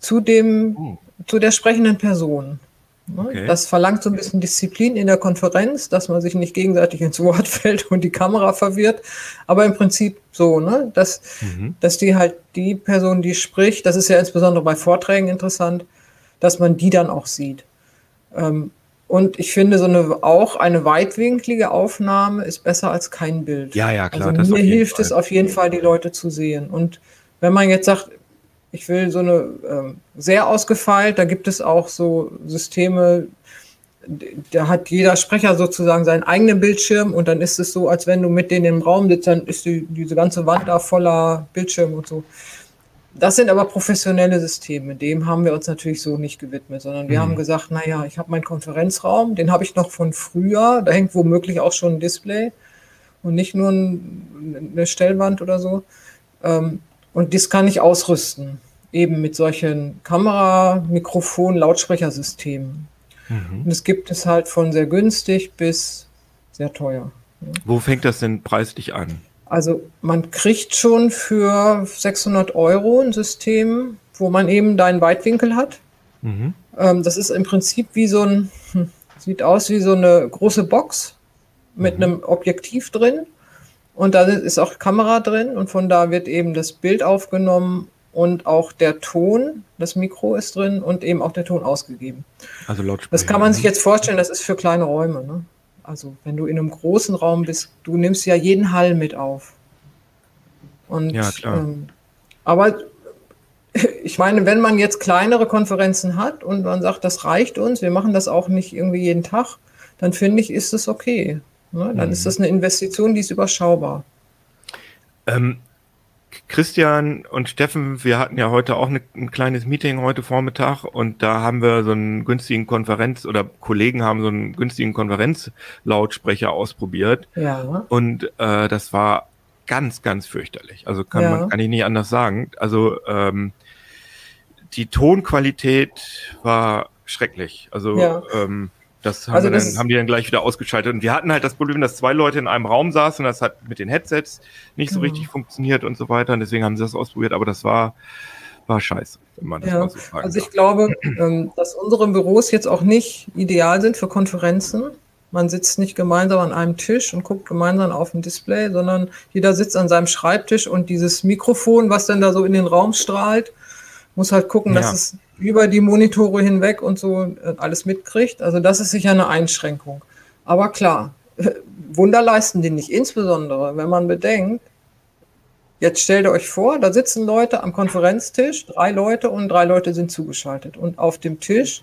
zu dem, oh. zu der sprechenden Person. Ne? Okay. Das verlangt so ein bisschen Disziplin in der Konferenz, dass man sich nicht gegenseitig ins Wort fällt und die Kamera verwirrt. Aber im Prinzip so, ne? dass, mhm. dass die halt die Person, die spricht, das ist ja insbesondere bei Vorträgen interessant, dass man die dann auch sieht. Ähm, und ich finde, so eine, auch eine weitwinklige Aufnahme ist besser als kein Bild. Ja, ja, klar. Also mir hilft Fall. es auf jeden Fall, die Leute zu sehen. Und wenn man jetzt sagt, ich will so eine äh, sehr ausgefeilt, da gibt es auch so Systeme, da hat jeder Sprecher sozusagen seinen eigenen Bildschirm und dann ist es so, als wenn du mit denen im Raum sitzt, dann ist die, diese ganze Wand da voller Bildschirm und so. Das sind aber professionelle Systeme. Dem haben wir uns natürlich so nicht gewidmet, sondern wir mhm. haben gesagt, naja, ich habe meinen Konferenzraum, den habe ich noch von früher. Da hängt womöglich auch schon ein Display und nicht nur ein, eine Stellwand oder so. Ähm, und das kann ich ausrüsten, eben mit solchen Kamera, Mikrofon, Lautsprechersystemen. Mhm. Und es gibt es halt von sehr günstig bis sehr teuer. Wo fängt das denn preislich an? Also man kriegt schon für 600 Euro ein System, wo man eben deinen Weitwinkel hat. Mhm. Ähm, das ist im Prinzip wie so ein, hm, sieht aus wie so eine große Box mit mhm. einem Objektiv drin. Und da ist auch Kamera drin und von da wird eben das Bild aufgenommen und auch der Ton, das Mikro ist drin und eben auch der Ton ausgegeben. Also Lautsprecher. Das kann man sich jetzt vorstellen, das ist für kleine Räume. Ne? Also wenn du in einem großen Raum bist, du nimmst ja jeden Hall mit auf. Und, ja, klar. Ähm, aber ich meine, wenn man jetzt kleinere Konferenzen hat und man sagt, das reicht uns, wir machen das auch nicht irgendwie jeden Tag, dann finde ich, ist es okay. Ne? Dann mhm. ist das eine Investition, die ist überschaubar. Ähm, Christian und Steffen, wir hatten ja heute auch eine, ein kleines Meeting heute Vormittag und da haben wir so einen günstigen Konferenz oder Kollegen haben so einen günstigen Konferenzlautsprecher ausprobiert. Ja. Und äh, das war ganz, ganz fürchterlich. Also kann ja. man kann ich nicht anders sagen. Also ähm, die Tonqualität war schrecklich. Also ja. ähm, das, haben, also das dann, haben die dann gleich wieder ausgeschaltet. Und wir hatten halt das Problem, dass zwei Leute in einem Raum saßen und das hat mit den Headsets nicht so genau. richtig funktioniert und so weiter. Und deswegen haben sie das ausprobiert, aber das war, war scheiße, wenn man das ja, mal so sagen Also ich darf. glaube, ähm, dass unsere Büros jetzt auch nicht ideal sind für Konferenzen. Man sitzt nicht gemeinsam an einem Tisch und guckt gemeinsam auf ein Display, sondern jeder sitzt an seinem Schreibtisch und dieses Mikrofon, was dann da so in den Raum strahlt, muss halt gucken, ja. dass es über die Monitore hinweg und so äh, alles mitkriegt. Also das ist sicher eine Einschränkung. Aber klar, Wunder leisten die nicht. Insbesondere, wenn man bedenkt, jetzt stellt euch vor, da sitzen Leute am Konferenztisch, drei Leute und drei Leute sind zugeschaltet. Und auf dem Tisch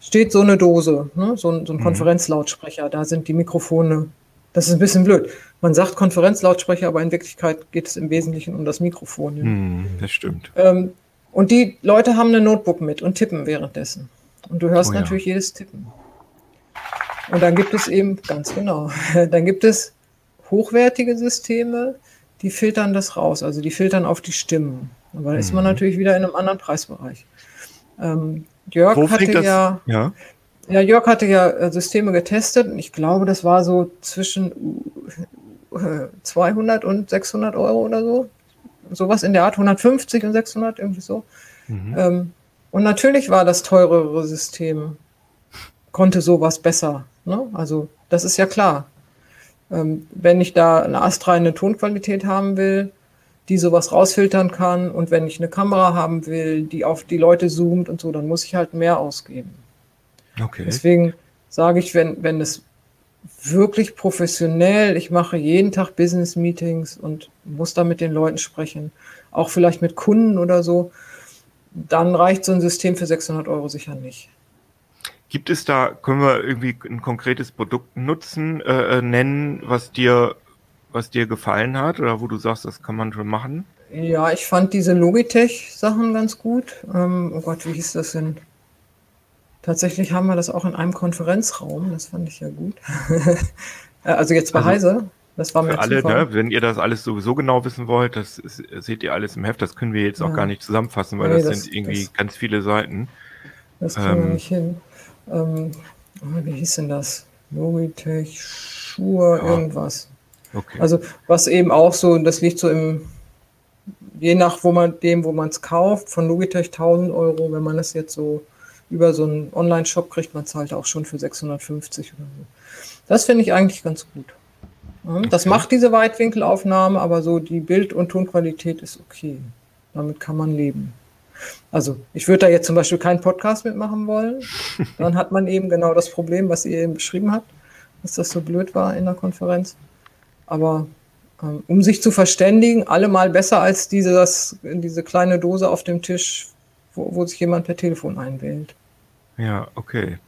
steht so eine Dose, ne? so, ein, so ein mhm. Konferenzlautsprecher. Da sind die Mikrofone. Das ist ein bisschen blöd. Man sagt Konferenzlautsprecher, aber in Wirklichkeit geht es im Wesentlichen um das Mikrofon. Ja. Mhm, das stimmt. Ähm, und die Leute haben eine Notebook mit und tippen währenddessen. Und du hörst oh, natürlich ja. jedes Tippen. Und dann gibt es eben, ganz genau, dann gibt es hochwertige Systeme, die filtern das raus, also die filtern auf die Stimmen. Aber da ist man mhm. natürlich wieder in einem anderen Preisbereich. Ähm, Jörg Wo hatte ja, ja, ja, Jörg hatte ja äh, Systeme getestet und ich glaube, das war so zwischen 200 und 600 Euro oder so sowas in der Art, 150 und 600, irgendwie so. Mhm. Ähm, und natürlich war das teurere System, konnte sowas besser. Ne? Also das ist ja klar. Ähm, wenn ich da eine astreine Tonqualität haben will, die sowas rausfiltern kann und wenn ich eine Kamera haben will, die auf die Leute zoomt und so, dann muss ich halt mehr ausgeben. Okay. Deswegen sage ich, wenn, wenn es wirklich professionell. Ich mache jeden Tag Business Meetings und muss da mit den Leuten sprechen, auch vielleicht mit Kunden oder so. Dann reicht so ein System für 600 Euro sicher nicht. Gibt es da, können wir irgendwie ein konkretes Produkt nutzen, äh, äh, nennen, was dir, was dir gefallen hat oder wo du sagst, das kann man schon machen? Ja, ich fand diese Logitech-Sachen ganz gut. Ähm, oh Gott, wie hieß das denn? Tatsächlich haben wir das auch in einem Konferenzraum. Das fand ich ja gut. Äh, also jetzt bei also, Heise. Das war mir für alle, ne, wenn ihr das alles sowieso genau wissen wollt, das ist, seht ihr alles im Heft. Das können wir jetzt ja. auch gar nicht zusammenfassen, weil nee, das, das, sind irgendwie das, ganz viele Seiten. Das kriegen ähm, wir nicht hin. Ähm, wie hieß denn das? Logitech, Schuhe, ja. irgendwas. Okay. Also was eben auch so, das liegt so im, je nach wo man dem, wo man es kauft, von Logitech 1000 Euro, wenn man das jetzt so über so einen Online-Shop kriegt man es halt auch schon für 650 oder so. Das finde ich eigentlich ganz gut. Das okay. macht diese Weitwinkelaufnahme, aber so die Bild- und Tonqualität ist okay. Damit kann man leben. Also ich würde da jetzt zum Beispiel keinen Podcast mitmachen wollen. Dann hat man eben genau das Problem, was ihr eben beschrieben habt, dass das so blöd war in der Konferenz. Aber ähm, um sich zu verständigen, allemal besser als dieses, diese kleine Dose auf dem Tisch, wo, wo sich jemand per Telefon einwählt. Ja, okay.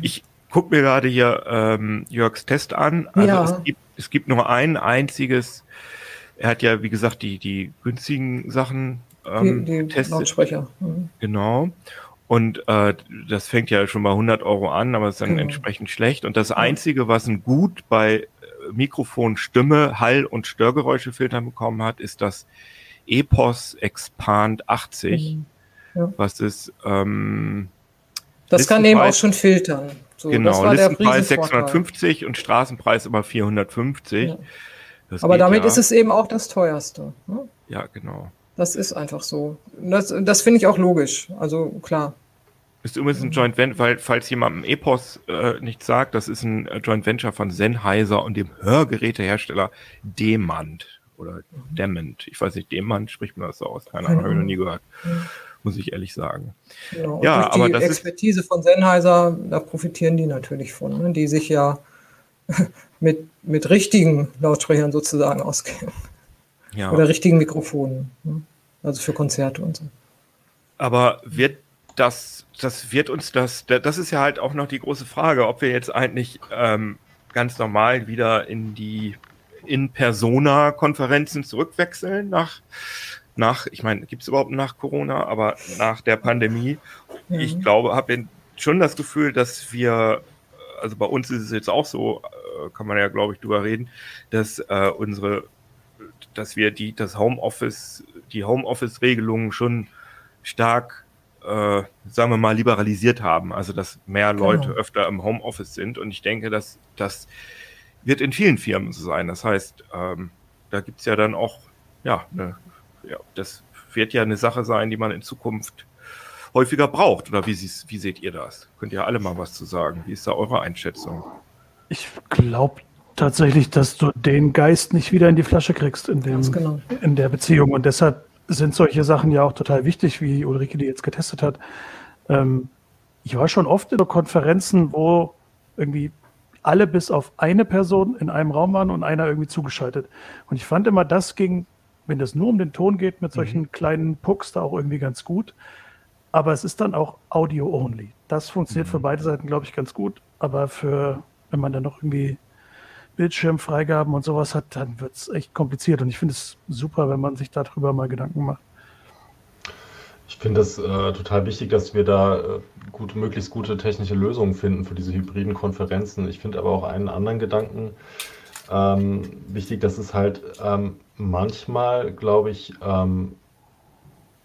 Ich gucke mir gerade hier ähm, Jörgs Test an. Also ja. es, gibt, es gibt nur ein einziges, er hat ja, wie gesagt, die, die günstigen Sachen ähm, die, die getestet. Lautsprecher. Mhm. Genau. Und äh, das fängt ja schon bei 100 Euro an, aber ist dann genau. entsprechend schlecht. Und das Einzige, was ein Gut bei äh, Mikrofon, Stimme, Hall- und Störgeräuschefiltern bekommen hat, ist das EPOS Expand 80. Mhm. Ja. Was ist ähm, das kann eben auch schon filtern. So, genau, Listenpreis 650 und Straßenpreis immer 450. Ja. Aber damit ja. ist es eben auch das teuerste. Ne? Ja, genau. Das ist einfach so. Das, das finde ich auch logisch. Also klar. Ist übrigens ein Joint Venture, weil, falls jemandem Epos äh, nichts sagt, das ist ein äh, Joint Venture von Sennheiser und dem Hörgerätehersteller Demand oder mhm. Dement. Ich weiß nicht, Demand spricht man das so aus. Keine Ahnung, habe ich noch nie gehört. Muss ich ehrlich sagen. Genau. Ja, aber die das Expertise von Sennheiser, da profitieren die natürlich von, ne? die sich ja mit, mit richtigen Lautsprechern sozusagen auskennen. Ja. Oder richtigen Mikrofonen. Ne? Also für Konzerte und so. Aber wird das, das wird uns das, das ist ja halt auch noch die große Frage, ob wir jetzt eigentlich ähm, ganz normal wieder in die In-Persona-Konferenzen zurückwechseln nach nach, ich meine, gibt es überhaupt nach Corona, aber nach der Pandemie. Mhm. Ich glaube, habe schon das Gefühl, dass wir, also bei uns ist es jetzt auch so, äh, kann man ja, glaube ich, drüber reden, dass äh, unsere, dass wir die, das Homeoffice, die Homeoffice-Regelungen schon stark, äh, sagen wir mal, liberalisiert haben. Also, dass mehr genau. Leute öfter im Homeoffice sind. Und ich denke, dass das wird in vielen Firmen so sein. Das heißt, ähm, da gibt es ja dann auch ja, eine ja, das wird ja eine Sache sein, die man in Zukunft häufiger braucht. Oder wie, wie seht ihr das? Könnt ihr alle mal was zu sagen? Wie ist da eure Einschätzung? Ich glaube tatsächlich, dass du den Geist nicht wieder in die Flasche kriegst in, dem, genau. in der Beziehung. Und deshalb sind solche Sachen ja auch total wichtig, wie Ulrike die jetzt getestet hat. Ähm, ich war schon oft in Konferenzen, wo irgendwie alle bis auf eine Person in einem Raum waren und einer irgendwie zugeschaltet. Und ich fand immer, das ging wenn es nur um den Ton geht, mit solchen mhm. kleinen Pucks da auch irgendwie ganz gut. Aber es ist dann auch Audio-only. Das funktioniert mhm. für beide Seiten, glaube ich, ganz gut. Aber für, wenn man dann noch irgendwie Bildschirmfreigaben und sowas hat, dann wird es echt kompliziert. Und ich finde es super, wenn man sich darüber mal Gedanken macht. Ich finde es äh, total wichtig, dass wir da äh, gute, möglichst gute technische Lösungen finden für diese hybriden Konferenzen. Ich finde aber auch einen anderen Gedanken ähm, wichtig, dass es halt ähm, manchmal, glaube ich, ähm,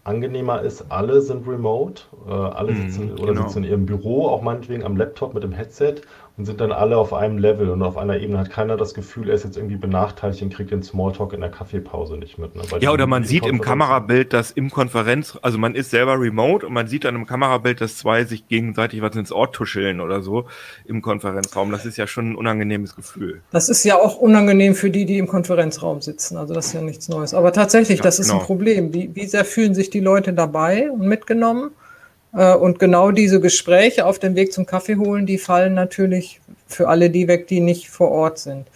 angenehmer ist, alle sind remote, äh, alle mhm, sitzen oder genau. sitzen in ihrem Büro, auch meinetwegen am Laptop mit dem Headset und sind dann alle auf einem Level und auf einer Ebene hat keiner das Gefühl, er ist jetzt irgendwie benachteiligt und kriegt den Smalltalk in der Kaffeepause nicht mit. Ne? Ja, oder man sieht im Kamerabild, dass im Konferenz, also man ist selber remote und man sieht dann im Kamerabild, dass zwei sich gegenseitig was ins Ohr tuscheln oder so im Konferenzraum. Das ist ja schon ein unangenehmes Gefühl. Das ist ja auch unangenehm für die, die im Konferenzraum sitzen. Also das ist ja nichts Neues. Aber tatsächlich, ja, das ist genau. ein Problem. Wie, wie sehr fühlen sich die Leute dabei und mitgenommen? Äh, und genau diese Gespräche auf dem Weg zum Kaffee holen, die fallen natürlich für alle die weg, die nicht vor Ort sind.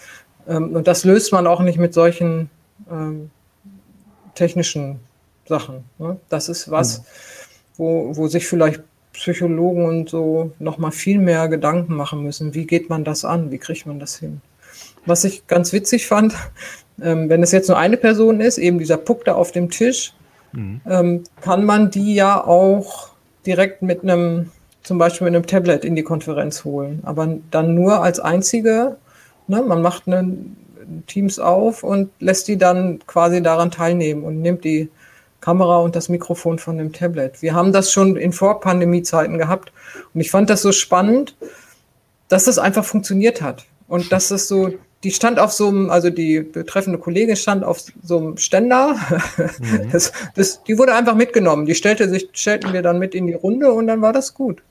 Ähm, und das löst man auch nicht mit solchen ähm, technischen Sachen. Ne? Das ist was, mhm. wo, wo sich vielleicht Psychologen und so nochmal viel mehr Gedanken machen müssen. Wie geht man das an? Wie kriegt man das hin? Was ich ganz witzig fand, ähm, wenn es jetzt nur eine Person ist, eben dieser Puck da auf dem Tisch, mhm. ähm, kann man die ja auch direkt mit einem, zum Beispiel mit einem Tablet in die Konferenz holen. Aber dann nur als einzige. Ne? Man macht eine Teams auf und lässt die dann quasi daran teilnehmen und nimmt die Kamera und das Mikrofon von dem Tablet. Wir haben das schon in Vorpandemie-Zeiten gehabt und ich fand das so spannend, dass das einfach funktioniert hat und dass es so, die stand auf so einem, also die betreffende Kollegin stand auf so einem Ständer. Mhm. Das, das, die wurde einfach mitgenommen. Die stellte sich, stellten wir dann mit in die Runde und dann war das gut.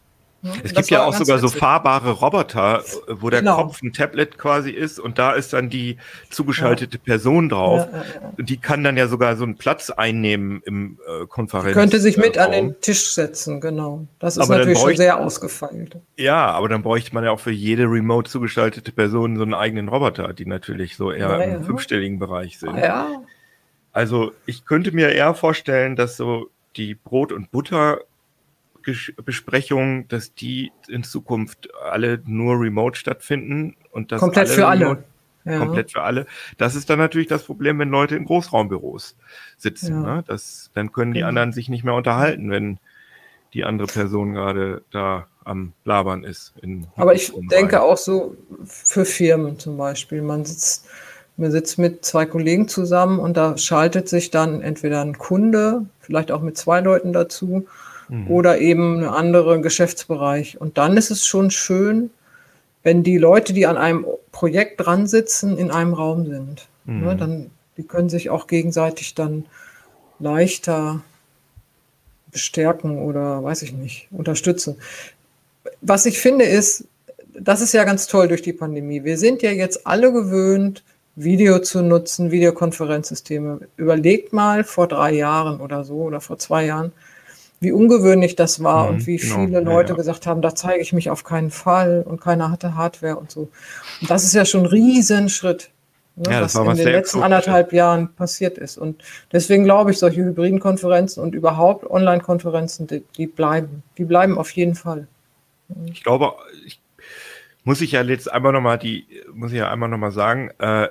Es gibt ja auch sogar witzig. so fahrbare Roboter, wo der genau. Kopf ein Tablet quasi ist und da ist dann die zugeschaltete ja. Person drauf. Ja, ja, die kann dann ja sogar so einen Platz einnehmen im äh, Konferenz. Könnte sich mit an den Tisch setzen, genau. Das ist aber natürlich schon sehr ausgefeilt. Ja, aber dann bräuchte man ja auch für jede remote zugeschaltete Person so einen eigenen Roboter, die natürlich so eher im fünfstelligen Bereich sind. Ja. Also ich könnte mir eher vorstellen, dass so die Brot- und Butter Besprechungen, dass die in Zukunft alle nur remote stattfinden und das komplett alle für alle. Ja. Komplett für alle. Das ist dann natürlich das Problem, wenn Leute in Großraumbüros sitzen. Ja. Ne? Das, dann können die genau. anderen sich nicht mehr unterhalten, wenn die andere Person gerade da am Labern ist. Aber ich denke auch so für Firmen zum Beispiel. Man sitzt, man sitzt mit zwei Kollegen zusammen und da schaltet sich dann entweder ein Kunde, vielleicht auch mit zwei Leuten dazu mhm. oder eben eine andere Geschäftsbereich. Und dann ist es schon schön, wenn die Leute, die an einem Projekt dran sitzen, in einem Raum sind. Mhm. Ne, dann, die können sich auch gegenseitig dann leichter bestärken oder weiß ich nicht, unterstützen. Was ich finde ist, das ist ja ganz toll durch die Pandemie. Wir sind ja jetzt alle gewöhnt, Video zu nutzen, Videokonferenzsysteme. Überlegt mal vor drei Jahren oder so oder vor zwei Jahren, wie ungewöhnlich das war mhm, und wie genau, viele Leute ja, gesagt haben, da zeige ich mich auf keinen Fall und keiner hatte Hardware und so. Und das ist ja schon ein Riesenschritt, ne, ja, was in den letzten anderthalb Jahren passiert ist. Und deswegen glaube ich, solche hybriden Konferenzen und überhaupt Online-Konferenzen, die, die, bleiben. Die bleiben auf jeden Fall. Ich glaube, ich muss ich ja jetzt einmal nochmal die, muss ich ja einmal nochmal sagen, äh,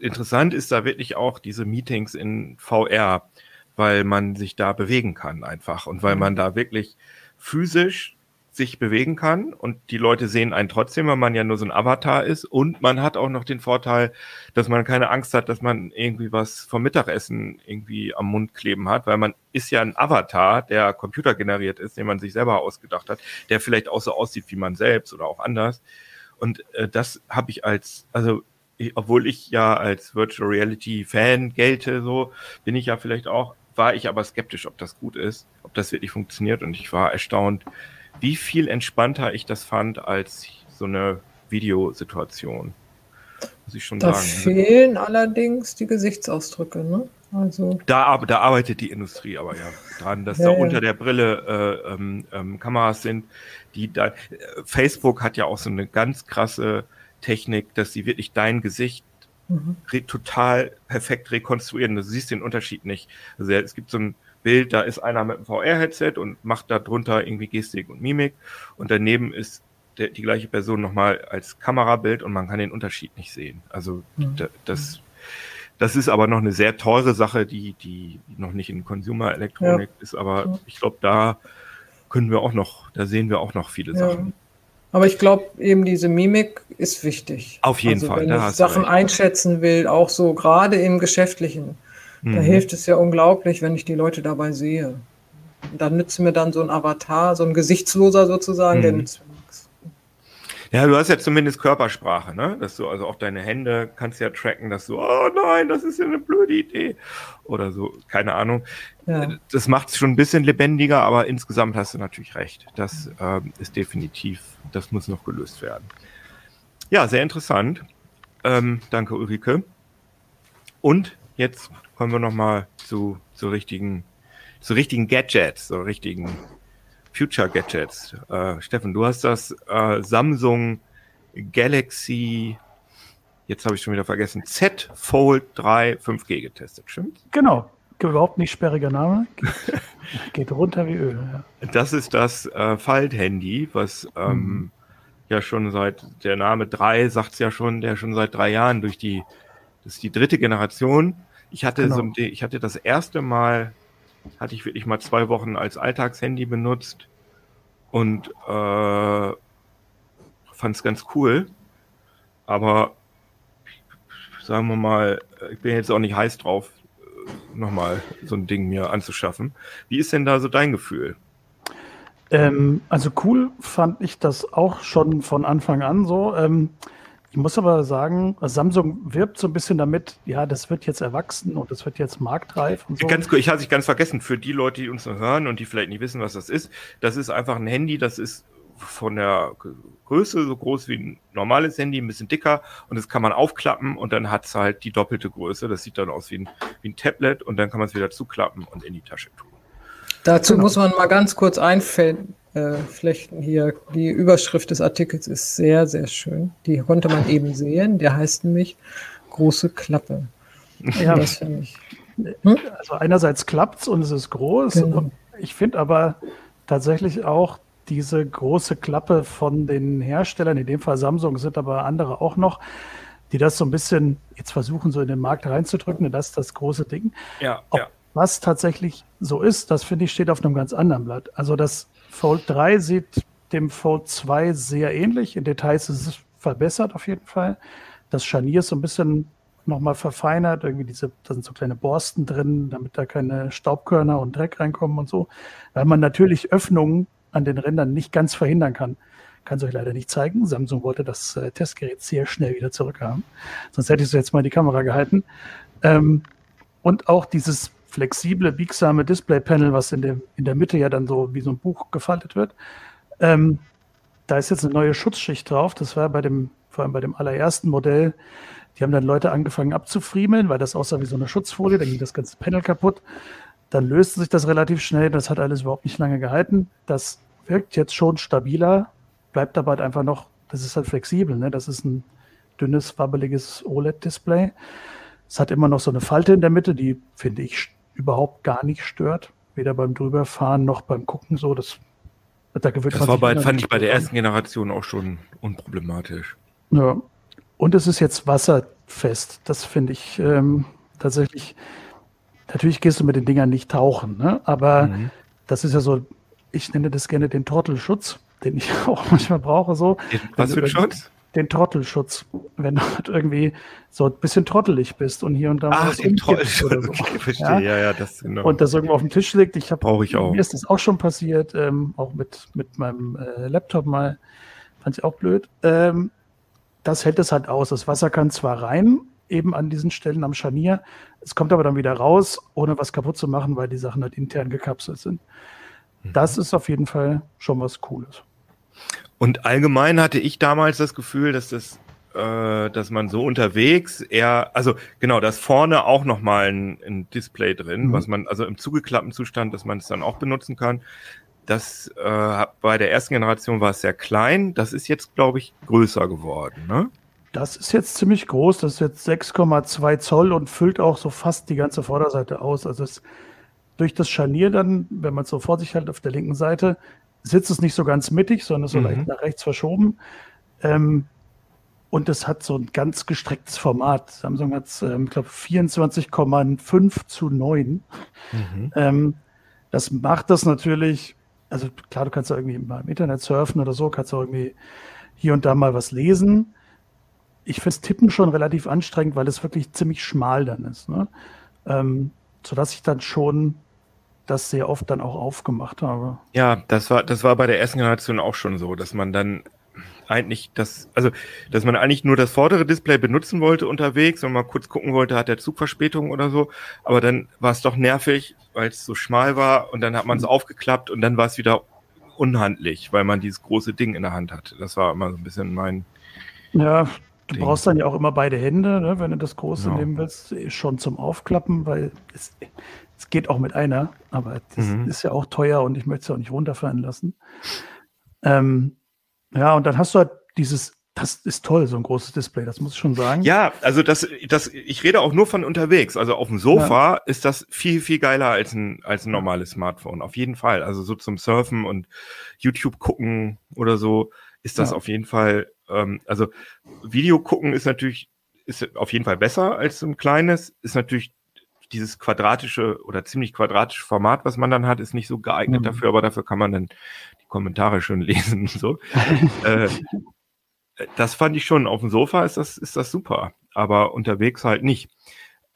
interessant ist da wirklich auch diese Meetings in VR weil man sich da bewegen kann einfach und weil man mhm. da wirklich physisch sich bewegen kann und die Leute sehen einen trotzdem, weil man ja nur so ein Avatar ist und man hat auch noch den Vorteil, dass man keine Angst hat, dass man irgendwie was vom Mittagessen irgendwie am Mund kleben hat, weil man ist ja ein Avatar, der computergeneriert ist, den man sich selber ausgedacht hat, der vielleicht auch so aussieht wie man selbst oder auch anders. Und äh, das habe ich als, also ich, obwohl ich ja als Virtual Reality Fan gelte, so bin ich ja vielleicht auch war ich aber skeptisch, ob das gut ist, ob das wirklich funktioniert. Und ich war erstaunt, wie viel entspannter ich das fand als so eine Videosituation. Muss ich schon da sagen. Da fehlen allerdings die Gesichtsausdrücke, ne? Also. Da, da arbeitet die Industrie aber ja dran, dass ja, da ja. unter der Brille äh, ähm, ähm, Kameras sind, die da. Äh, Facebook hat ja auch so eine ganz krasse Technik, dass sie wirklich dein Gesicht mhm. total perfekt rekonstruieren. Du siehst den Unterschied nicht. Also es gibt so ein Bild, da ist einer mit einem VR-Headset und macht da drunter irgendwie Gestik und Mimik und daneben ist der, die gleiche Person nochmal als Kamerabild und man kann den Unterschied nicht sehen. Also mhm. das, das ist aber noch eine sehr teure Sache, die, die noch nicht in Consumer-Elektronik ja. ist, aber ich glaube, da können wir auch noch, da sehen wir auch noch viele ja. Sachen. Aber ich glaube, eben diese Mimik ist wichtig. Auf jeden also, Fall. Wenn ich Sachen einschätzen will, auch so gerade im Geschäftlichen, mhm. da hilft es ja unglaublich, wenn ich die Leute dabei sehe. Da nützt mir dann so ein Avatar, so ein Gesichtsloser sozusagen, mhm. der nützt mir. Ja, du hast ja zumindest Körpersprache, ne? Dass du also auch deine Hände kannst ja tracken, dass du, oh nein, das ist ja eine blöde Idee. Oder so, keine Ahnung. Ja. Das macht es schon ein bisschen lebendiger, aber insgesamt hast du natürlich recht. Das ähm, ist definitiv das muss noch gelöst werden. Ja, sehr interessant. Ähm, danke, Ulrike. Und jetzt kommen wir noch mal zu, zu richtigen, zu richtigen Gadgets, zu richtigen Future Gadgets. Äh, Steffen, du hast das äh, Samsung Galaxy, jetzt habe ich schon wieder vergessen, Z Fold 3 5G getestet, stimmt? Genau, überhaupt nicht sperriger Name. Geht, geht runter wie Öl. Ja. Das ist das äh, Falt-Handy, was ähm, mhm. ja schon seit, der Name 3 sagt es ja schon, der schon seit drei Jahren durch die, das ist die dritte Generation. Ich hatte genau. so, ich hatte das erste Mal, hatte ich wirklich mal zwei Wochen als Alltagshandy benutzt und äh, fand es ganz cool. Aber sagen wir mal, ich bin jetzt auch nicht heiß drauf, nochmal so ein Ding mir anzuschaffen. Wie ist denn da so dein Gefühl? Ähm, also cool fand ich das auch schon von Anfang an so. Ähm, ich muss aber sagen, Samsung wirbt so ein bisschen damit, ja, das wird jetzt erwachsen und das wird jetzt marktreif und so. Ganz cool, ich hatte es ganz vergessen, für die Leute, die uns noch hören und die vielleicht nicht wissen, was das ist, das ist einfach ein Handy, das ist von der Größe so groß wie ein normales Handy, ein bisschen dicker und das kann man aufklappen und dann hat es halt die doppelte Größe. Das sieht dann aus wie ein, wie ein Tablet und dann kann man es wieder zuklappen und in die Tasche tun. Dazu genau. muss man mal ganz kurz einflechten äh, hier. Die Überschrift des Artikels ist sehr, sehr schön. Die konnte man eben sehen. Der heißt nämlich große Klappe. Ja, das finde ich. Hm? Also einerseits klappt es und es ist groß. Genau. Ich finde aber tatsächlich auch diese große Klappe von den Herstellern, in dem Fall Samsung, sind aber andere auch noch, die das so ein bisschen jetzt versuchen, so in den Markt reinzudrücken. Das ist das große Ding. Ja, Ob ja. Was tatsächlich so ist, das finde ich, steht auf einem ganz anderen Blatt. Also das Fold 3 sieht dem Fold 2 sehr ähnlich. In Details ist es verbessert auf jeden Fall. Das Scharnier ist so ein bisschen nochmal verfeinert. Irgendwie diese, da sind so kleine Borsten drin, damit da keine Staubkörner und Dreck reinkommen und so. Weil man natürlich Öffnungen an den Rändern nicht ganz verhindern kann. Kann es euch leider nicht zeigen. Samsung wollte das äh, Testgerät sehr schnell wieder zurückhaben. Sonst hätte ich es jetzt mal in die Kamera gehalten. Ähm, und auch dieses flexible, biegsame Display-Panel, was in, dem, in der Mitte ja dann so wie so ein Buch gefaltet wird. Ähm, da ist jetzt eine neue Schutzschicht drauf. Das war bei dem, vor allem bei dem allerersten Modell. Die haben dann Leute angefangen abzufriemeln, weil das aussah wie so eine Schutzfolie. Da ging das ganze Panel kaputt. Dann löste sich das relativ schnell. Das hat alles überhaupt nicht lange gehalten. Das wirkt jetzt schon stabiler, bleibt aber halt einfach noch, das ist halt flexibel. Ne? Das ist ein dünnes, wabbeliges OLED-Display. Es hat immer noch so eine Falte in der Mitte, die finde ich überhaupt gar nicht stört. Weder beim Drüberfahren noch beim Gucken so. Das, da gewöhnt das war bei, fand ich bei der ersten Generation auch schon unproblematisch. Ja. Und es ist jetzt wasserfest. Das finde ich ähm, tatsächlich Natürlich gehst du mit den Dingern nicht tauchen, ne? aber mhm. das ist ja so, ich nenne das gerne den Trottelschutz, den ich auch manchmal brauche. So. Was für ein Schutz? Den Trottelschutz, wenn du halt irgendwie so ein bisschen trottelig bist und hier und da Ach, den Trottelschutz, so. okay, verstehe, ja? ja, ja, das genau. Und das irgendwo auf dem Tisch liegt. Ich brauche ich auch. Mir ist das auch schon passiert, ähm, auch mit, mit meinem äh, Laptop mal, fand ich auch blöd. Ähm, das hält es halt aus. Das Wasser kann zwar rein, eben an diesen Stellen am Scharnier. Es kommt aber dann wieder raus, ohne was kaputt zu machen, weil die Sachen halt intern gekapselt sind. Mhm. Das ist auf jeden Fall schon was Cooles. Und allgemein hatte ich damals das Gefühl, dass das, äh, dass man so unterwegs eher, also genau, da ist vorne auch nochmal ein, ein Display drin, mhm. was man, also im zugeklappten Zustand, dass man es dann auch benutzen kann. Das äh, bei der ersten Generation war es sehr klein. Das ist jetzt, glaube ich, größer geworden. Ne? Das ist jetzt ziemlich groß. Das ist jetzt 6,2 Zoll und füllt auch so fast die ganze Vorderseite aus. Also es, durch das Scharnier dann, wenn man es so vor sich hält auf der linken Seite, sitzt es nicht so ganz mittig, sondern so mhm. leicht nach rechts verschoben. Ähm, und es hat so ein ganz gestrecktes Format. Samsung hat es, ähm, ich glaube, 24,5 zu 9. Mhm. Ähm, das macht das natürlich, also klar, du kannst da irgendwie mal im Internet surfen oder so, kannst du irgendwie hier und da mal was lesen ich finde das Tippen schon relativ anstrengend, weil es wirklich ziemlich schmal dann ist. Ne? Ähm, sodass ich dann schon das sehr oft dann auch aufgemacht habe. Ja, das war, das war bei der ersten Generation auch schon so, dass man dann eigentlich das, also, dass man eigentlich nur das vordere Display benutzen wollte unterwegs und mal kurz gucken wollte, hat der Zug Verspätung oder so. Aber dann war es doch nervig, weil es so schmal war und dann hat man es mhm. aufgeklappt und dann war es wieder unhandlich, weil man dieses große Ding in der Hand hat. Das war immer so ein bisschen mein. Ja, Du Ding. brauchst dann ja auch immer beide Hände, ne, wenn du das große ja. nehmen willst, schon zum Aufklappen, weil es, Es geht auch mit einer, aber das mhm. ist ja auch teuer und ich möchte es auch nicht runterfallen lassen. Ähm, ja, und dann hast du halt dieses das ist toll, so ein großes Display, das muss ich schon sagen. Ja, also das, das, ich rede auch nur von unterwegs. Also auf dem Sofa ja. ist das viel, viel geiler als ein, als ein normales Smartphone. Auf jeden Fall. Also so zum Surfen und YouTube gucken oder so ist das ja. auf jeden Fall, ähm, also Video gucken ist natürlich, ist auf jeden Fall besser als so ein kleines, ist natürlich dieses quadratische oder ziemlich quadratische Format, was man dann hat, ist nicht so geeignet mhm. dafür, aber dafür kann man dann die Kommentare schön lesen und so. äh, das fand ich schon. Auf dem Sofa ist das, ist das super, aber unterwegs halt nicht.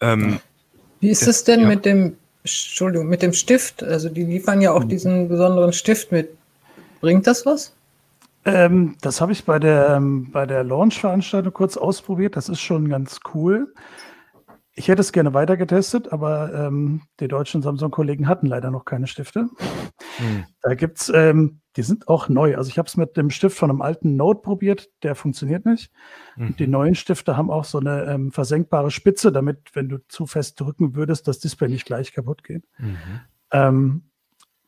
Ähm, Wie ist es denn ja. mit dem, Entschuldigung, mit dem Stift? Also die liefern ja auch hm. diesen besonderen Stift mit. Bringt das was? Ähm, das habe ich bei der, ähm, bei der Launch-Veranstaltung kurz ausprobiert. Das ist schon ganz cool. Ich hätte es gerne weiter getestet, aber ähm, die deutschen Samsung-Kollegen hatten leider noch keine Stifte. Hm. Da gibt es, ähm, die sind auch neu. Also ich habe es mit dem Stift von einem alten Note probiert, der funktioniert nicht. Mhm. Die neuen Stifte haben auch so eine ähm, versenkbare Spitze, damit, wenn du zu fest drücken würdest, das Display nicht gleich kaputt geht. Mhm. Ähm,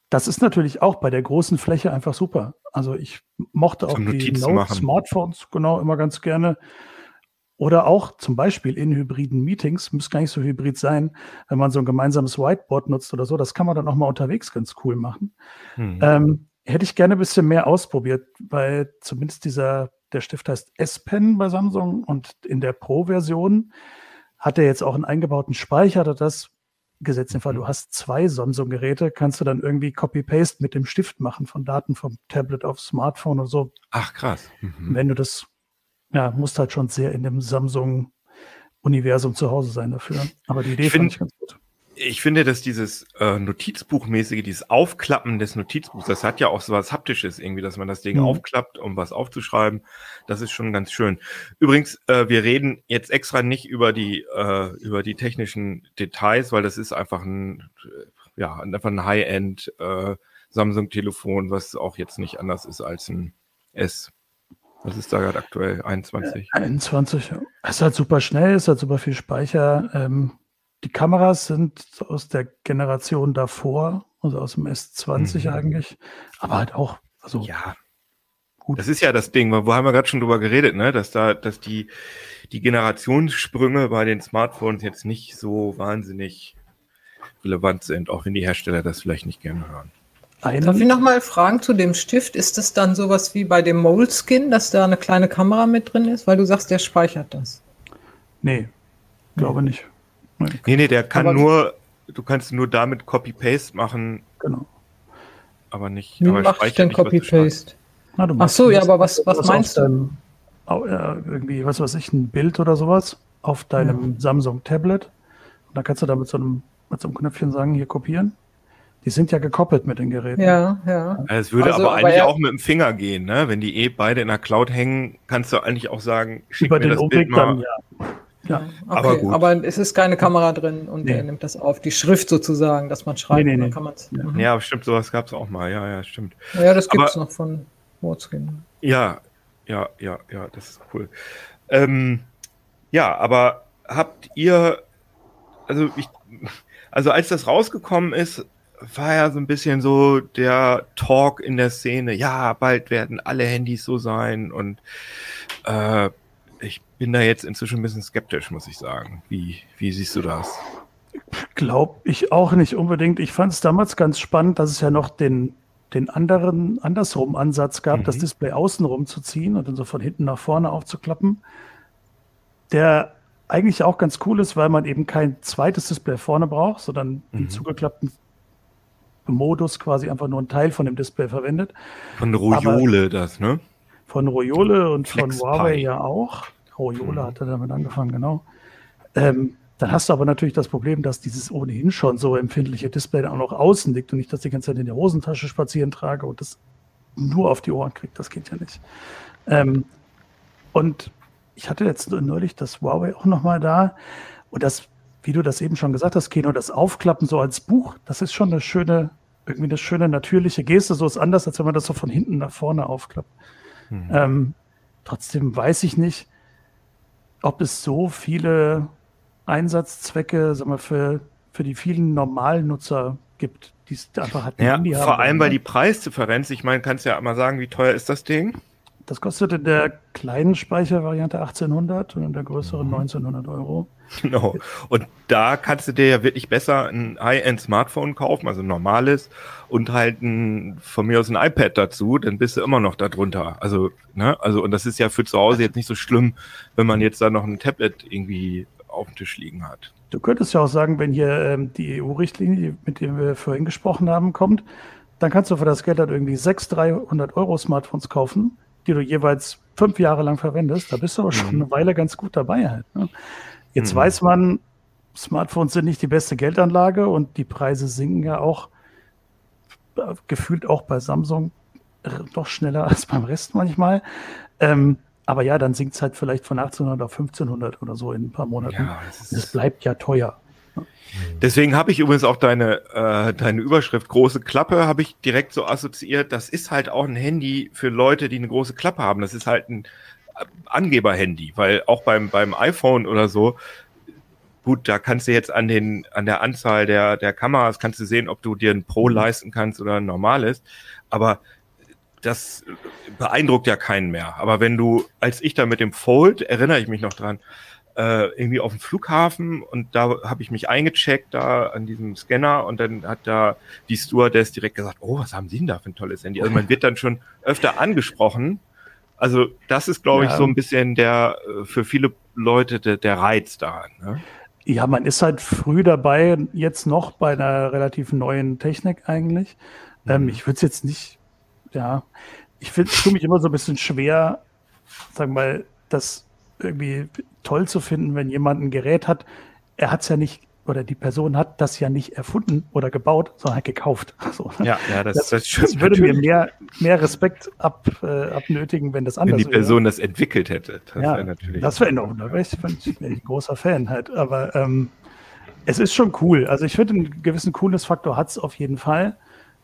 das ist natürlich auch bei der großen Fläche einfach super. Also ich mochte auch die Note Smartphones genau immer ganz gerne. Oder auch zum Beispiel in hybriden Meetings, muss gar nicht so hybrid sein, wenn man so ein gemeinsames Whiteboard nutzt oder so, das kann man dann auch mal unterwegs ganz cool machen. Mhm. Ähm, hätte ich gerne ein bisschen mehr ausprobiert, weil zumindest dieser, der Stift heißt S-Pen bei Samsung und in der Pro-Version hat er jetzt auch einen eingebauten Speicher, das gesetzt im Fall, du mhm. hast zwei Samsung-Geräte, kannst du dann irgendwie Copy-Paste mit dem Stift machen von Daten vom Tablet auf Smartphone und so. Ach krass. Mhm. Wenn du das ja, musst halt schon sehr in dem Samsung-Universum zu Hause sein dafür. Aber die Idee ich finde ich ganz gut. Ich finde, dass dieses äh, Notizbuchmäßige, dieses Aufklappen des Notizbuchs, das hat ja auch so was Haptisches irgendwie, dass man das Ding mhm. aufklappt, um was aufzuschreiben. Das ist schon ganz schön. Übrigens, äh, wir reden jetzt extra nicht über die äh, über die technischen Details, weil das ist einfach ein ja einfach ein High-End äh, Samsung-Telefon, was auch jetzt nicht anders ist als ein S. Was ist da gerade aktuell? 21? 21, ja. Es ist halt super schnell, es hat super viel Speicher. Ähm, die Kameras sind aus der Generation davor, also aus dem S20 mhm. eigentlich, aber halt auch, also. Ja. Gut. Das ist ja das Ding, wo haben wir gerade schon drüber geredet, ne? dass da, dass die, die Generationssprünge bei den Smartphones jetzt nicht so wahnsinnig relevant sind, auch wenn die Hersteller das vielleicht nicht gerne hören. Einen. Darf ich nochmal fragen zu dem Stift? Ist das dann sowas wie bei dem Moleskin, dass da eine kleine Kamera mit drin ist? Weil du sagst, der speichert das. Nee, glaube nicht. Nee, nee, nee der kann aber nur, du kannst nur damit Copy-Paste machen. Genau. Aber nicht. Wie mache ich denn Copy-Paste? Ach so, ja, aber was, was, was meinst du? Deinem, irgendwie, was weiß ich, ein Bild oder sowas auf deinem ja. Samsung-Tablet. Und da kannst du da mit so einem, mit so einem Knöpfchen sagen, hier kopieren. Die sind ja gekoppelt mit den Geräten. Ja, ja. Es würde also, aber eigentlich aber auch mit dem Finger gehen, ne? Wenn die eh beide in der Cloud hängen, kannst du eigentlich auch sagen, schick Über mir das Bild mal. Dann, ja. Ja, okay, aber, gut. aber es ist keine Kamera drin und nee. er nimmt das auf. Die Schrift sozusagen, dass man schreibt. Nee, nee, nee. Kann ja. Mhm. ja, stimmt, sowas gab es auch mal. Ja, ja, stimmt. Ja, das gibt es noch von WordScreen. Ja, ja, ja, ja, das ist cool. Ähm, ja, aber habt ihr, also ich, also als das rausgekommen ist, war ja so ein bisschen so der Talk in der Szene, ja, bald werden alle Handys so sein und äh, ich bin da jetzt inzwischen ein bisschen skeptisch, muss ich sagen. Wie, wie siehst du das? Glaube ich auch nicht unbedingt. Ich fand es damals ganz spannend, dass es ja noch den, den anderen, andersrum Ansatz gab, mhm. das Display außenrum zu ziehen und dann so von hinten nach vorne aufzuklappen. Der eigentlich auch ganz cool ist, weil man eben kein zweites Display vorne braucht, sondern mhm. die zugeklappten Modus quasi einfach nur ein Teil von dem Display verwendet. Von Royole Aber das, ne? Von Royole und Flex von Huawei Pi. ja auch. Royole mhm. hat er damit angefangen, genau. Ähm, dann hast du aber natürlich das Problem, dass dieses ohnehin schon so empfindliche Display dann auch noch außen liegt und nicht, dass ich die ganze Zeit in der Hosentasche spazieren trage und das nur auf die Ohren kriegt. Das geht ja nicht. Ähm, und ich hatte jetzt neulich das Huawei auch nochmal da und das wie du das eben schon gesagt hast, Keno, das Aufklappen so als Buch, das ist schon eine schöne, irgendwie eine schöne natürliche Geste. So ist anders, als wenn man das so von hinten nach vorne aufklappt. Mhm. Ähm, trotzdem weiß ich nicht, ob es so viele Einsatzzwecke, sagen wir, für, für die vielen normalen Nutzer gibt, die es einfach halt ja, Handy haben. Vor allem, weil die Preisdifferenz, ich meine, kannst du ja mal sagen, wie teuer ist das Ding? Das kostet in der kleinen Speichervariante 1800 und in der größeren 1900 mhm. Euro. Genau. Und da kannst du dir ja wirklich besser ein High-End-Smartphone kaufen, also ein normales, und halt ein, von mir aus ein iPad dazu, dann bist du immer noch da drunter. Also, ne, also, und das ist ja für zu Hause jetzt nicht so schlimm, wenn man jetzt da noch ein Tablet irgendwie auf dem Tisch liegen hat. Du könntest ja auch sagen, wenn hier ähm, die EU-Richtlinie, mit der wir vorhin gesprochen haben, kommt, dann kannst du für das Geld halt irgendwie 600, 300 Euro Smartphones kaufen, die du jeweils fünf Jahre lang verwendest. Da bist du aber schon mhm. eine Weile ganz gut dabei halt. Ne? Jetzt mhm. weiß man, Smartphones sind nicht die beste Geldanlage und die Preise sinken ja auch äh, gefühlt auch bei Samsung doch schneller als beim Rest manchmal. Ähm, aber ja, dann sinkt es halt vielleicht von 1800 auf 1500 oder so in ein paar Monaten. Ja, das, das bleibt ja teuer. Deswegen habe ich übrigens auch deine, äh, deine Überschrift große Klappe, habe ich direkt so assoziiert. Das ist halt auch ein Handy für Leute, die eine große Klappe haben. Das ist halt ein äh, Angeber-Handy, weil auch beim, beim iPhone oder so, gut, da kannst du jetzt an den, an der Anzahl der, der Kameras kannst du sehen, ob du dir ein Pro mhm. leisten kannst oder ein normales. Aber das beeindruckt ja keinen mehr. Aber wenn du, als ich da mit dem Fold, erinnere ich mich noch dran, äh, irgendwie auf dem Flughafen und da habe ich mich eingecheckt da an diesem Scanner und dann hat da die Stewardess direkt gesagt, oh, was haben Sie denn da für ein tolles Handy? Also man wird dann schon öfter angesprochen. Also das ist, glaube ja. ich, so ein bisschen der äh, für viele Leute der, der Reiz daran. Ne? Ja, man ist halt früh dabei, jetzt noch bei einer relativ neuen Technik eigentlich. Ähm, mhm. ich würde es jetzt nicht ja, ich finde, tue mich immer so ein bisschen schwer, sagen wir mal, das irgendwie toll zu finden, wenn jemand ein Gerät hat. Er hat es ja nicht, oder die Person hat das ja nicht erfunden oder gebaut, sondern gekauft. So, ja, ja, das, das, das, das würde mir mehr, mehr Respekt ab, äh, abnötigen, wenn das anders wäre. Wenn die Person wäre. das entwickelt hätte. Das ja, wäre natürlich. Das wäre in Ordnung. Da wäre ich, ich ein großer Fan halt. Aber ähm, es ist schon cool. Also ich finde, einen gewissen Coolness-Faktor hat es auf jeden Fall.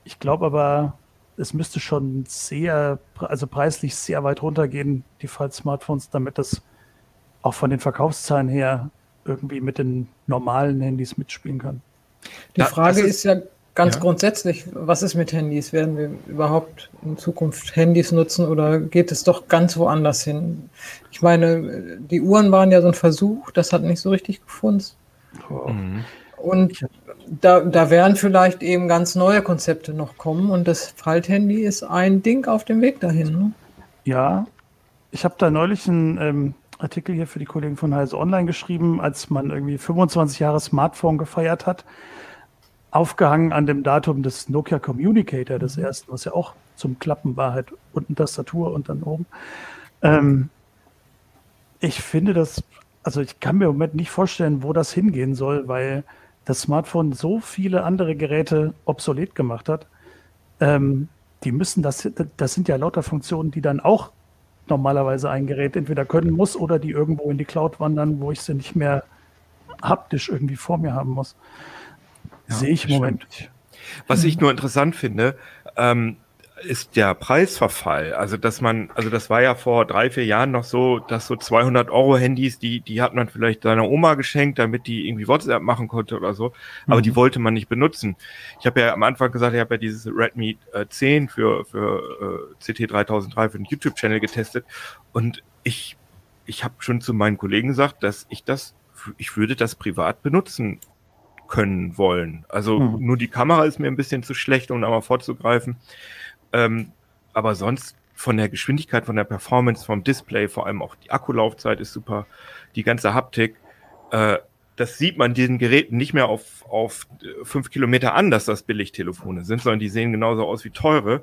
Ich glaube aber, es müsste schon sehr, also preislich sehr weit runtergehen, die Fall-Smartphones, damit das auch von den Verkaufszahlen her irgendwie mit den normalen Handys mitspielen kann. Die da, Frage ist, ist, ja ganz ja. grundsätzlich, was ist mit Handys? Werden wir überhaupt in Zukunft Handys nutzen oder geht es doch ganz woanders hin? Ich meine, die Uhren waren ja so ein Versuch, das hat nicht so richtig gefunden. Oh. Mhm. Und da, da werden vielleicht eben ganz neue Konzepte noch kommen und das Falthandy ist ein Ding auf dem Weg dahin. Ne? Ja, ich habe da neulich einen ähm, Artikel hier für die Kollegen von Heise Online geschrieben, als man irgendwie 25 Jahre Smartphone gefeiert hat, aufgehangen an dem Datum des Nokia Communicator, des ersten, was ja auch zum Klappen war, halt unten Tastatur und dann oben. Ähm, ich finde das, also ich kann mir im Moment nicht vorstellen, wo das hingehen soll, weil das Smartphone so viele andere Geräte obsolet gemacht hat. Ähm, die müssen das, das sind ja lauter Funktionen, die dann auch normalerweise ein Gerät entweder können muss oder die irgendwo in die Cloud wandern, wo ich sie nicht mehr haptisch irgendwie vor mir haben muss. Ja, Sehe ich im Moment. Was ich nur interessant finde, ähm, ist der Preisverfall. Also, dass man, also das war ja vor drei, vier Jahren noch so, dass so 200 Euro Handys, die, die hat man vielleicht seiner Oma geschenkt, damit die irgendwie WhatsApp machen konnte oder so. Aber mhm. die wollte man nicht benutzen. Ich habe ja am Anfang gesagt, ich habe ja dieses Redmi äh, 10 für, für äh, CT 3003 für den YouTube-Channel getestet. Und ich, ich habe schon zu meinen Kollegen gesagt, dass ich das, ich würde das privat benutzen können wollen. Also mhm. nur die Kamera ist mir ein bisschen zu schlecht, um da mal vorzugreifen. Ähm, aber sonst von der Geschwindigkeit, von der Performance, vom Display, vor allem auch die Akkulaufzeit ist super, die ganze Haptik. Äh, das sieht man diesen Geräten nicht mehr auf, auf fünf Kilometer an, dass das Billigtelefone sind, sondern die sehen genauso aus wie teure.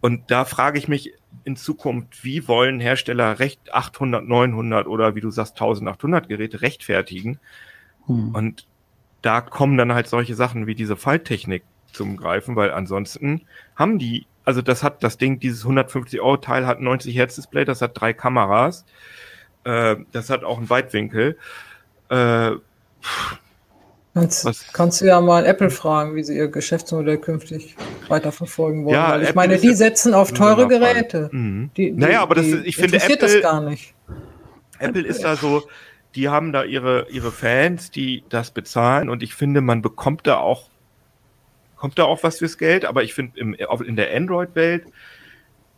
Und da frage ich mich in Zukunft, wie wollen Hersteller recht 800, 900 oder wie du sagst 1800 Geräte rechtfertigen? Hm. Und da kommen dann halt solche Sachen wie diese Falttechnik zum Greifen, weil ansonsten haben die also das hat das Ding, dieses 150 Euro Teil hat 90 Hertz Display, das hat drei Kameras, äh, das hat auch einen Weitwinkel. Äh, Kannst, kannst, du ja mal Apple fragen, wie sie ihr Geschäftsmodell künftig weiterverfolgen wollen. Ja, ich Apple meine, die setzen auf teure Geräte. Mhm. Die, die, naja, aber das, ich finde, Apple, das gar nicht. Apple ist da so, die haben da ihre, ihre Fans, die das bezahlen und ich finde, man bekommt da auch, kommt da auch was fürs Geld, aber ich finde, in der Android-Welt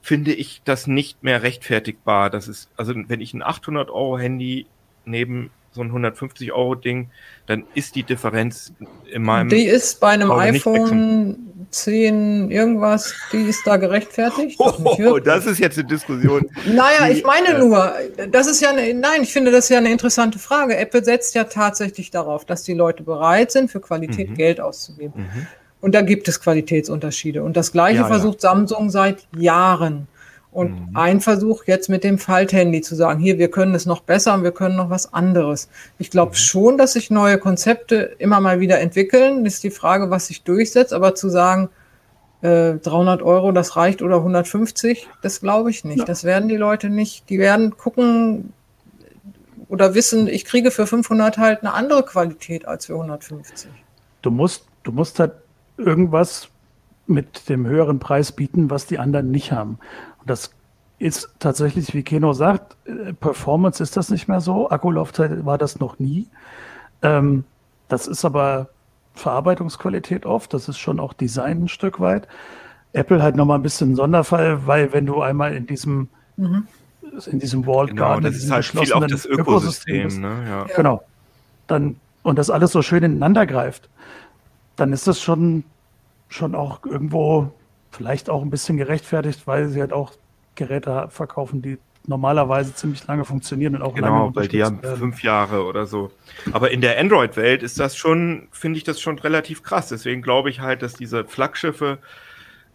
finde ich das nicht mehr rechtfertigbar. Das ist, also wenn ich ein 800 Euro Handy neben so ein 150 Euro Ding, dann ist die Differenz in meinem. Die ist bei einem iPhone 10 irgendwas, die ist da gerechtfertigt. Oh, das ist jetzt eine Diskussion. naja, die, ich meine nur, das ist ja eine, nein, ich finde das ja eine interessante Frage. Apple setzt ja tatsächlich darauf, dass die Leute bereit sind, für Qualität mhm. Geld auszugeben. Mhm. Und da gibt es Qualitätsunterschiede. Und das Gleiche ja, versucht ja. Samsung seit Jahren. Und mhm. ein Versuch jetzt mit dem Falthandy zu sagen, hier, wir können es noch besser und wir können noch was anderes. Ich glaube mhm. schon, dass sich neue Konzepte immer mal wieder entwickeln. Das ist die Frage, was sich durchsetzt. Aber zu sagen, äh, 300 Euro, das reicht oder 150, das glaube ich nicht. Ja. Das werden die Leute nicht. Die werden gucken oder wissen, ich kriege für 500 halt eine andere Qualität als für 150. Du musst, du musst halt irgendwas mit dem höheren Preis bieten, was die anderen nicht haben. Und das ist tatsächlich, wie Keno sagt, äh, Performance ist das nicht mehr so. Akkulaufzeit war das noch nie. Ähm, das ist aber Verarbeitungsqualität oft. Das ist schon auch Design ein Stück weit. Apple halt nochmal ein bisschen ein Sonderfall, weil wenn du einmal in diesem mhm. in diesem Walled genau, Garden, das ist halt viel auf das Ökosystem, Ökosystem ne? ja. Genau. Dann und das alles so schön ineinander greift, dann ist das schon schon auch irgendwo vielleicht auch ein bisschen gerechtfertigt, weil sie halt auch Geräte verkaufen, die normalerweise ziemlich lange funktionieren und auch genau, lange weil die haben fünf Jahre oder so. Aber in der Android-Welt ist das schon, finde ich das schon relativ krass. Deswegen glaube ich halt, dass diese Flaggschiffe,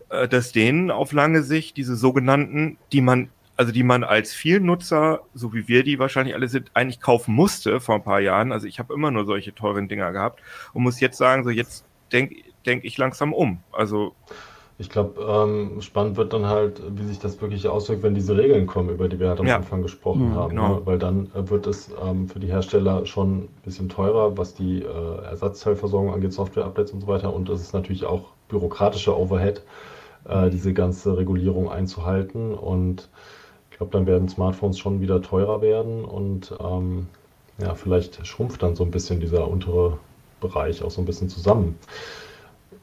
äh, dass denen auf lange Sicht diese sogenannten, die man, also die man als Vielnutzer, so wie wir die wahrscheinlich alle sind, eigentlich kaufen musste vor ein paar Jahren. Also ich habe immer nur solche teuren Dinger gehabt und muss jetzt sagen, so jetzt denke denk ich langsam um. Also ich glaube, ähm, spannend wird dann halt, wie sich das wirklich auswirkt, wenn diese Regeln kommen, über die wir halt am ja. Anfang gesprochen mhm, haben. Genau. Ne? Weil dann äh, wird es ähm, für die Hersteller schon ein bisschen teurer, was die äh, Ersatzteilversorgung angeht, Software-Updates und so weiter. Und es ist natürlich auch bürokratischer Overhead, äh, diese ganze Regulierung einzuhalten. Und ich glaube, dann werden Smartphones schon wieder teurer werden und ähm, ja, vielleicht schrumpft dann so ein bisschen dieser untere Bereich auch so ein bisschen zusammen.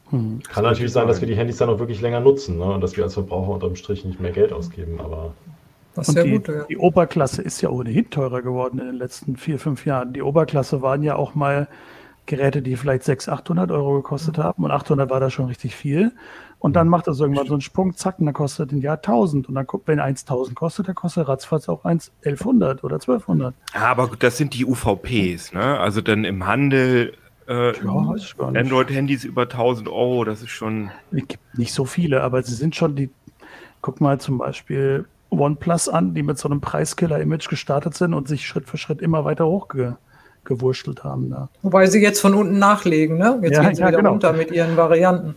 Hm. Kann natürlich sein, dass wir die Handys dann auch wirklich länger nutzen ne? und dass wir als Verbraucher unterm Strich nicht mehr Geld ausgeben, aber. Das ist und die, gut, ja. die Oberklasse ist ja ohnehin teurer geworden in den letzten vier, fünf Jahren. Die Oberklasse waren ja auch mal Geräte, die vielleicht 600, 800 Euro gekostet haben und 800 war da schon richtig viel. Und dann macht das irgendwann so einen Sprung, zack, und dann kostet ein Jahr 1000. Und dann guckt, wenn 1000 kostet, dann kostet ratzfatz auch 1 1100 oder 1200. Ja, aber das sind die UVPs, ne? Also dann im Handel äh, ja, Android-Handys über 1000 Euro, das ist schon. Es gibt nicht so viele, aber sie sind schon die. Guck mal zum Beispiel OnePlus an, die mit so einem Preiskiller-Image gestartet sind und sich Schritt für Schritt immer weiter hochgewurschtelt haben. Da. Wobei sie jetzt von unten nachlegen, ne? Jetzt ja, gehen sie ja, wieder genau. runter mit ihren Varianten.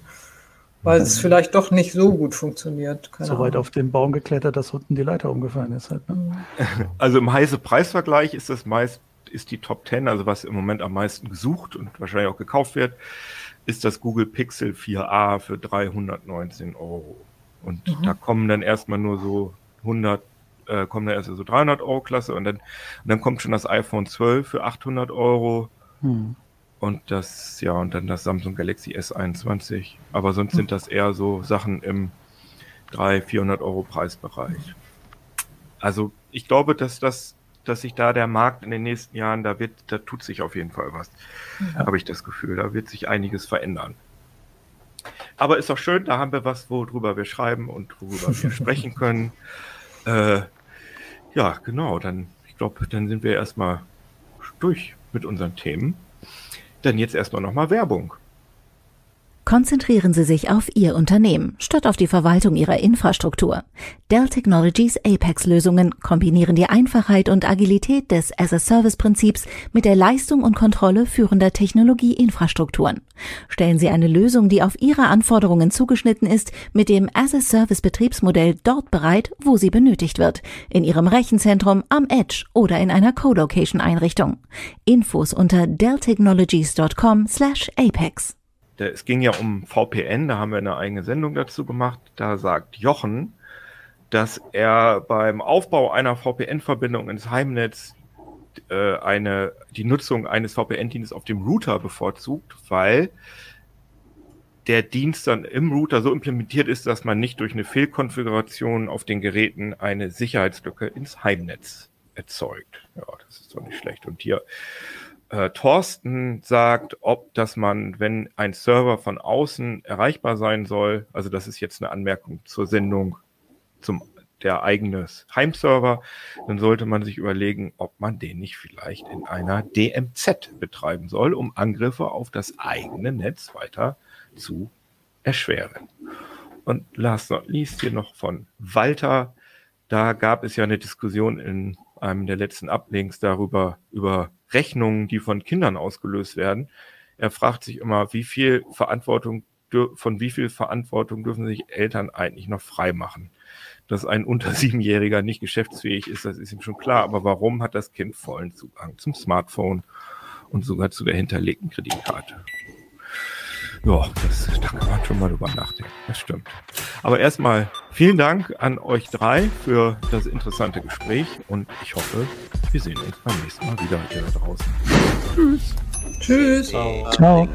Weil es vielleicht doch nicht so gut funktioniert. Keine so weit auf den Baum geklettert, dass unten die Leiter umgefallen ist. Halt, ne? Also im heiße Preisvergleich ist das meist ist die Top 10, also was im Moment am meisten gesucht und wahrscheinlich auch gekauft wird, ist das Google Pixel 4a für 319 Euro. Und mhm. da kommen dann erstmal nur so 100, äh, kommen dann erst so 300 Euro Klasse und dann, und dann kommt schon das iPhone 12 für 800 Euro. Mhm. Und das, ja, und dann das Samsung Galaxy S21. Aber sonst sind das eher so Sachen im 300, 400 Euro Preisbereich. Also ich glaube, dass das dass sich da der Markt in den nächsten Jahren, da wird, da tut sich auf jeden Fall was. Ja. Habe ich das Gefühl. Da wird sich einiges verändern. Aber ist doch schön, da haben wir was, worüber wir schreiben und worüber wir sprechen können. Äh, ja, genau, dann, ich glaube, dann sind wir erstmal durch mit unseren Themen. Dann jetzt erstmal nochmal Werbung. Konzentrieren Sie sich auf Ihr Unternehmen statt auf die Verwaltung Ihrer Infrastruktur. Dell Technologies Apex-Lösungen kombinieren die Einfachheit und Agilität des As-a-Service-Prinzips mit der Leistung und Kontrolle führender Technologieinfrastrukturen. Stellen Sie eine Lösung, die auf Ihre Anforderungen zugeschnitten ist, mit dem As-a-Service-Betriebsmodell dort bereit, wo sie benötigt wird, in Ihrem Rechenzentrum, am Edge oder in einer Co-Location-Einrichtung. Infos unter delltechnologies.com/apex es ging ja um VPN, da haben wir eine eigene Sendung dazu gemacht. Da sagt Jochen, dass er beim Aufbau einer VPN-Verbindung ins Heimnetz äh, eine, die Nutzung eines VPN-Dienstes auf dem Router bevorzugt, weil der Dienst dann im Router so implementiert ist, dass man nicht durch eine Fehlkonfiguration auf den Geräten eine Sicherheitslücke ins Heimnetz erzeugt. Ja, das ist doch nicht schlecht. Und hier äh, Thorsten sagt, ob dass man, wenn ein Server von außen erreichbar sein soll, also das ist jetzt eine Anmerkung zur Sendung zum der eigenes Heimserver, dann sollte man sich überlegen, ob man den nicht vielleicht in einer DMZ betreiben soll, um Angriffe auf das eigene Netz weiter zu erschweren. Und last not least hier noch von Walter. Da gab es ja eine Diskussion in einem der letzten Uplinks darüber, über Rechnungen, die von Kindern ausgelöst werden. Er fragt sich immer, wie viel Verantwortung, von wie viel Verantwortung dürfen sich Eltern eigentlich noch frei machen? Dass ein unter siebenjähriger nicht geschäftsfähig ist, das ist ihm schon klar. Aber warum hat das Kind vollen Zugang zum Smartphone und sogar zu der hinterlegten Kreditkarte? Ja, das, da kann man schon mal drüber nachdenken. Das stimmt. Aber erstmal vielen Dank an euch drei für das interessante Gespräch und ich hoffe, wir sehen uns beim nächsten Mal wieder hier da draußen. Tschüss. Tschüss. Ciao. Ciao.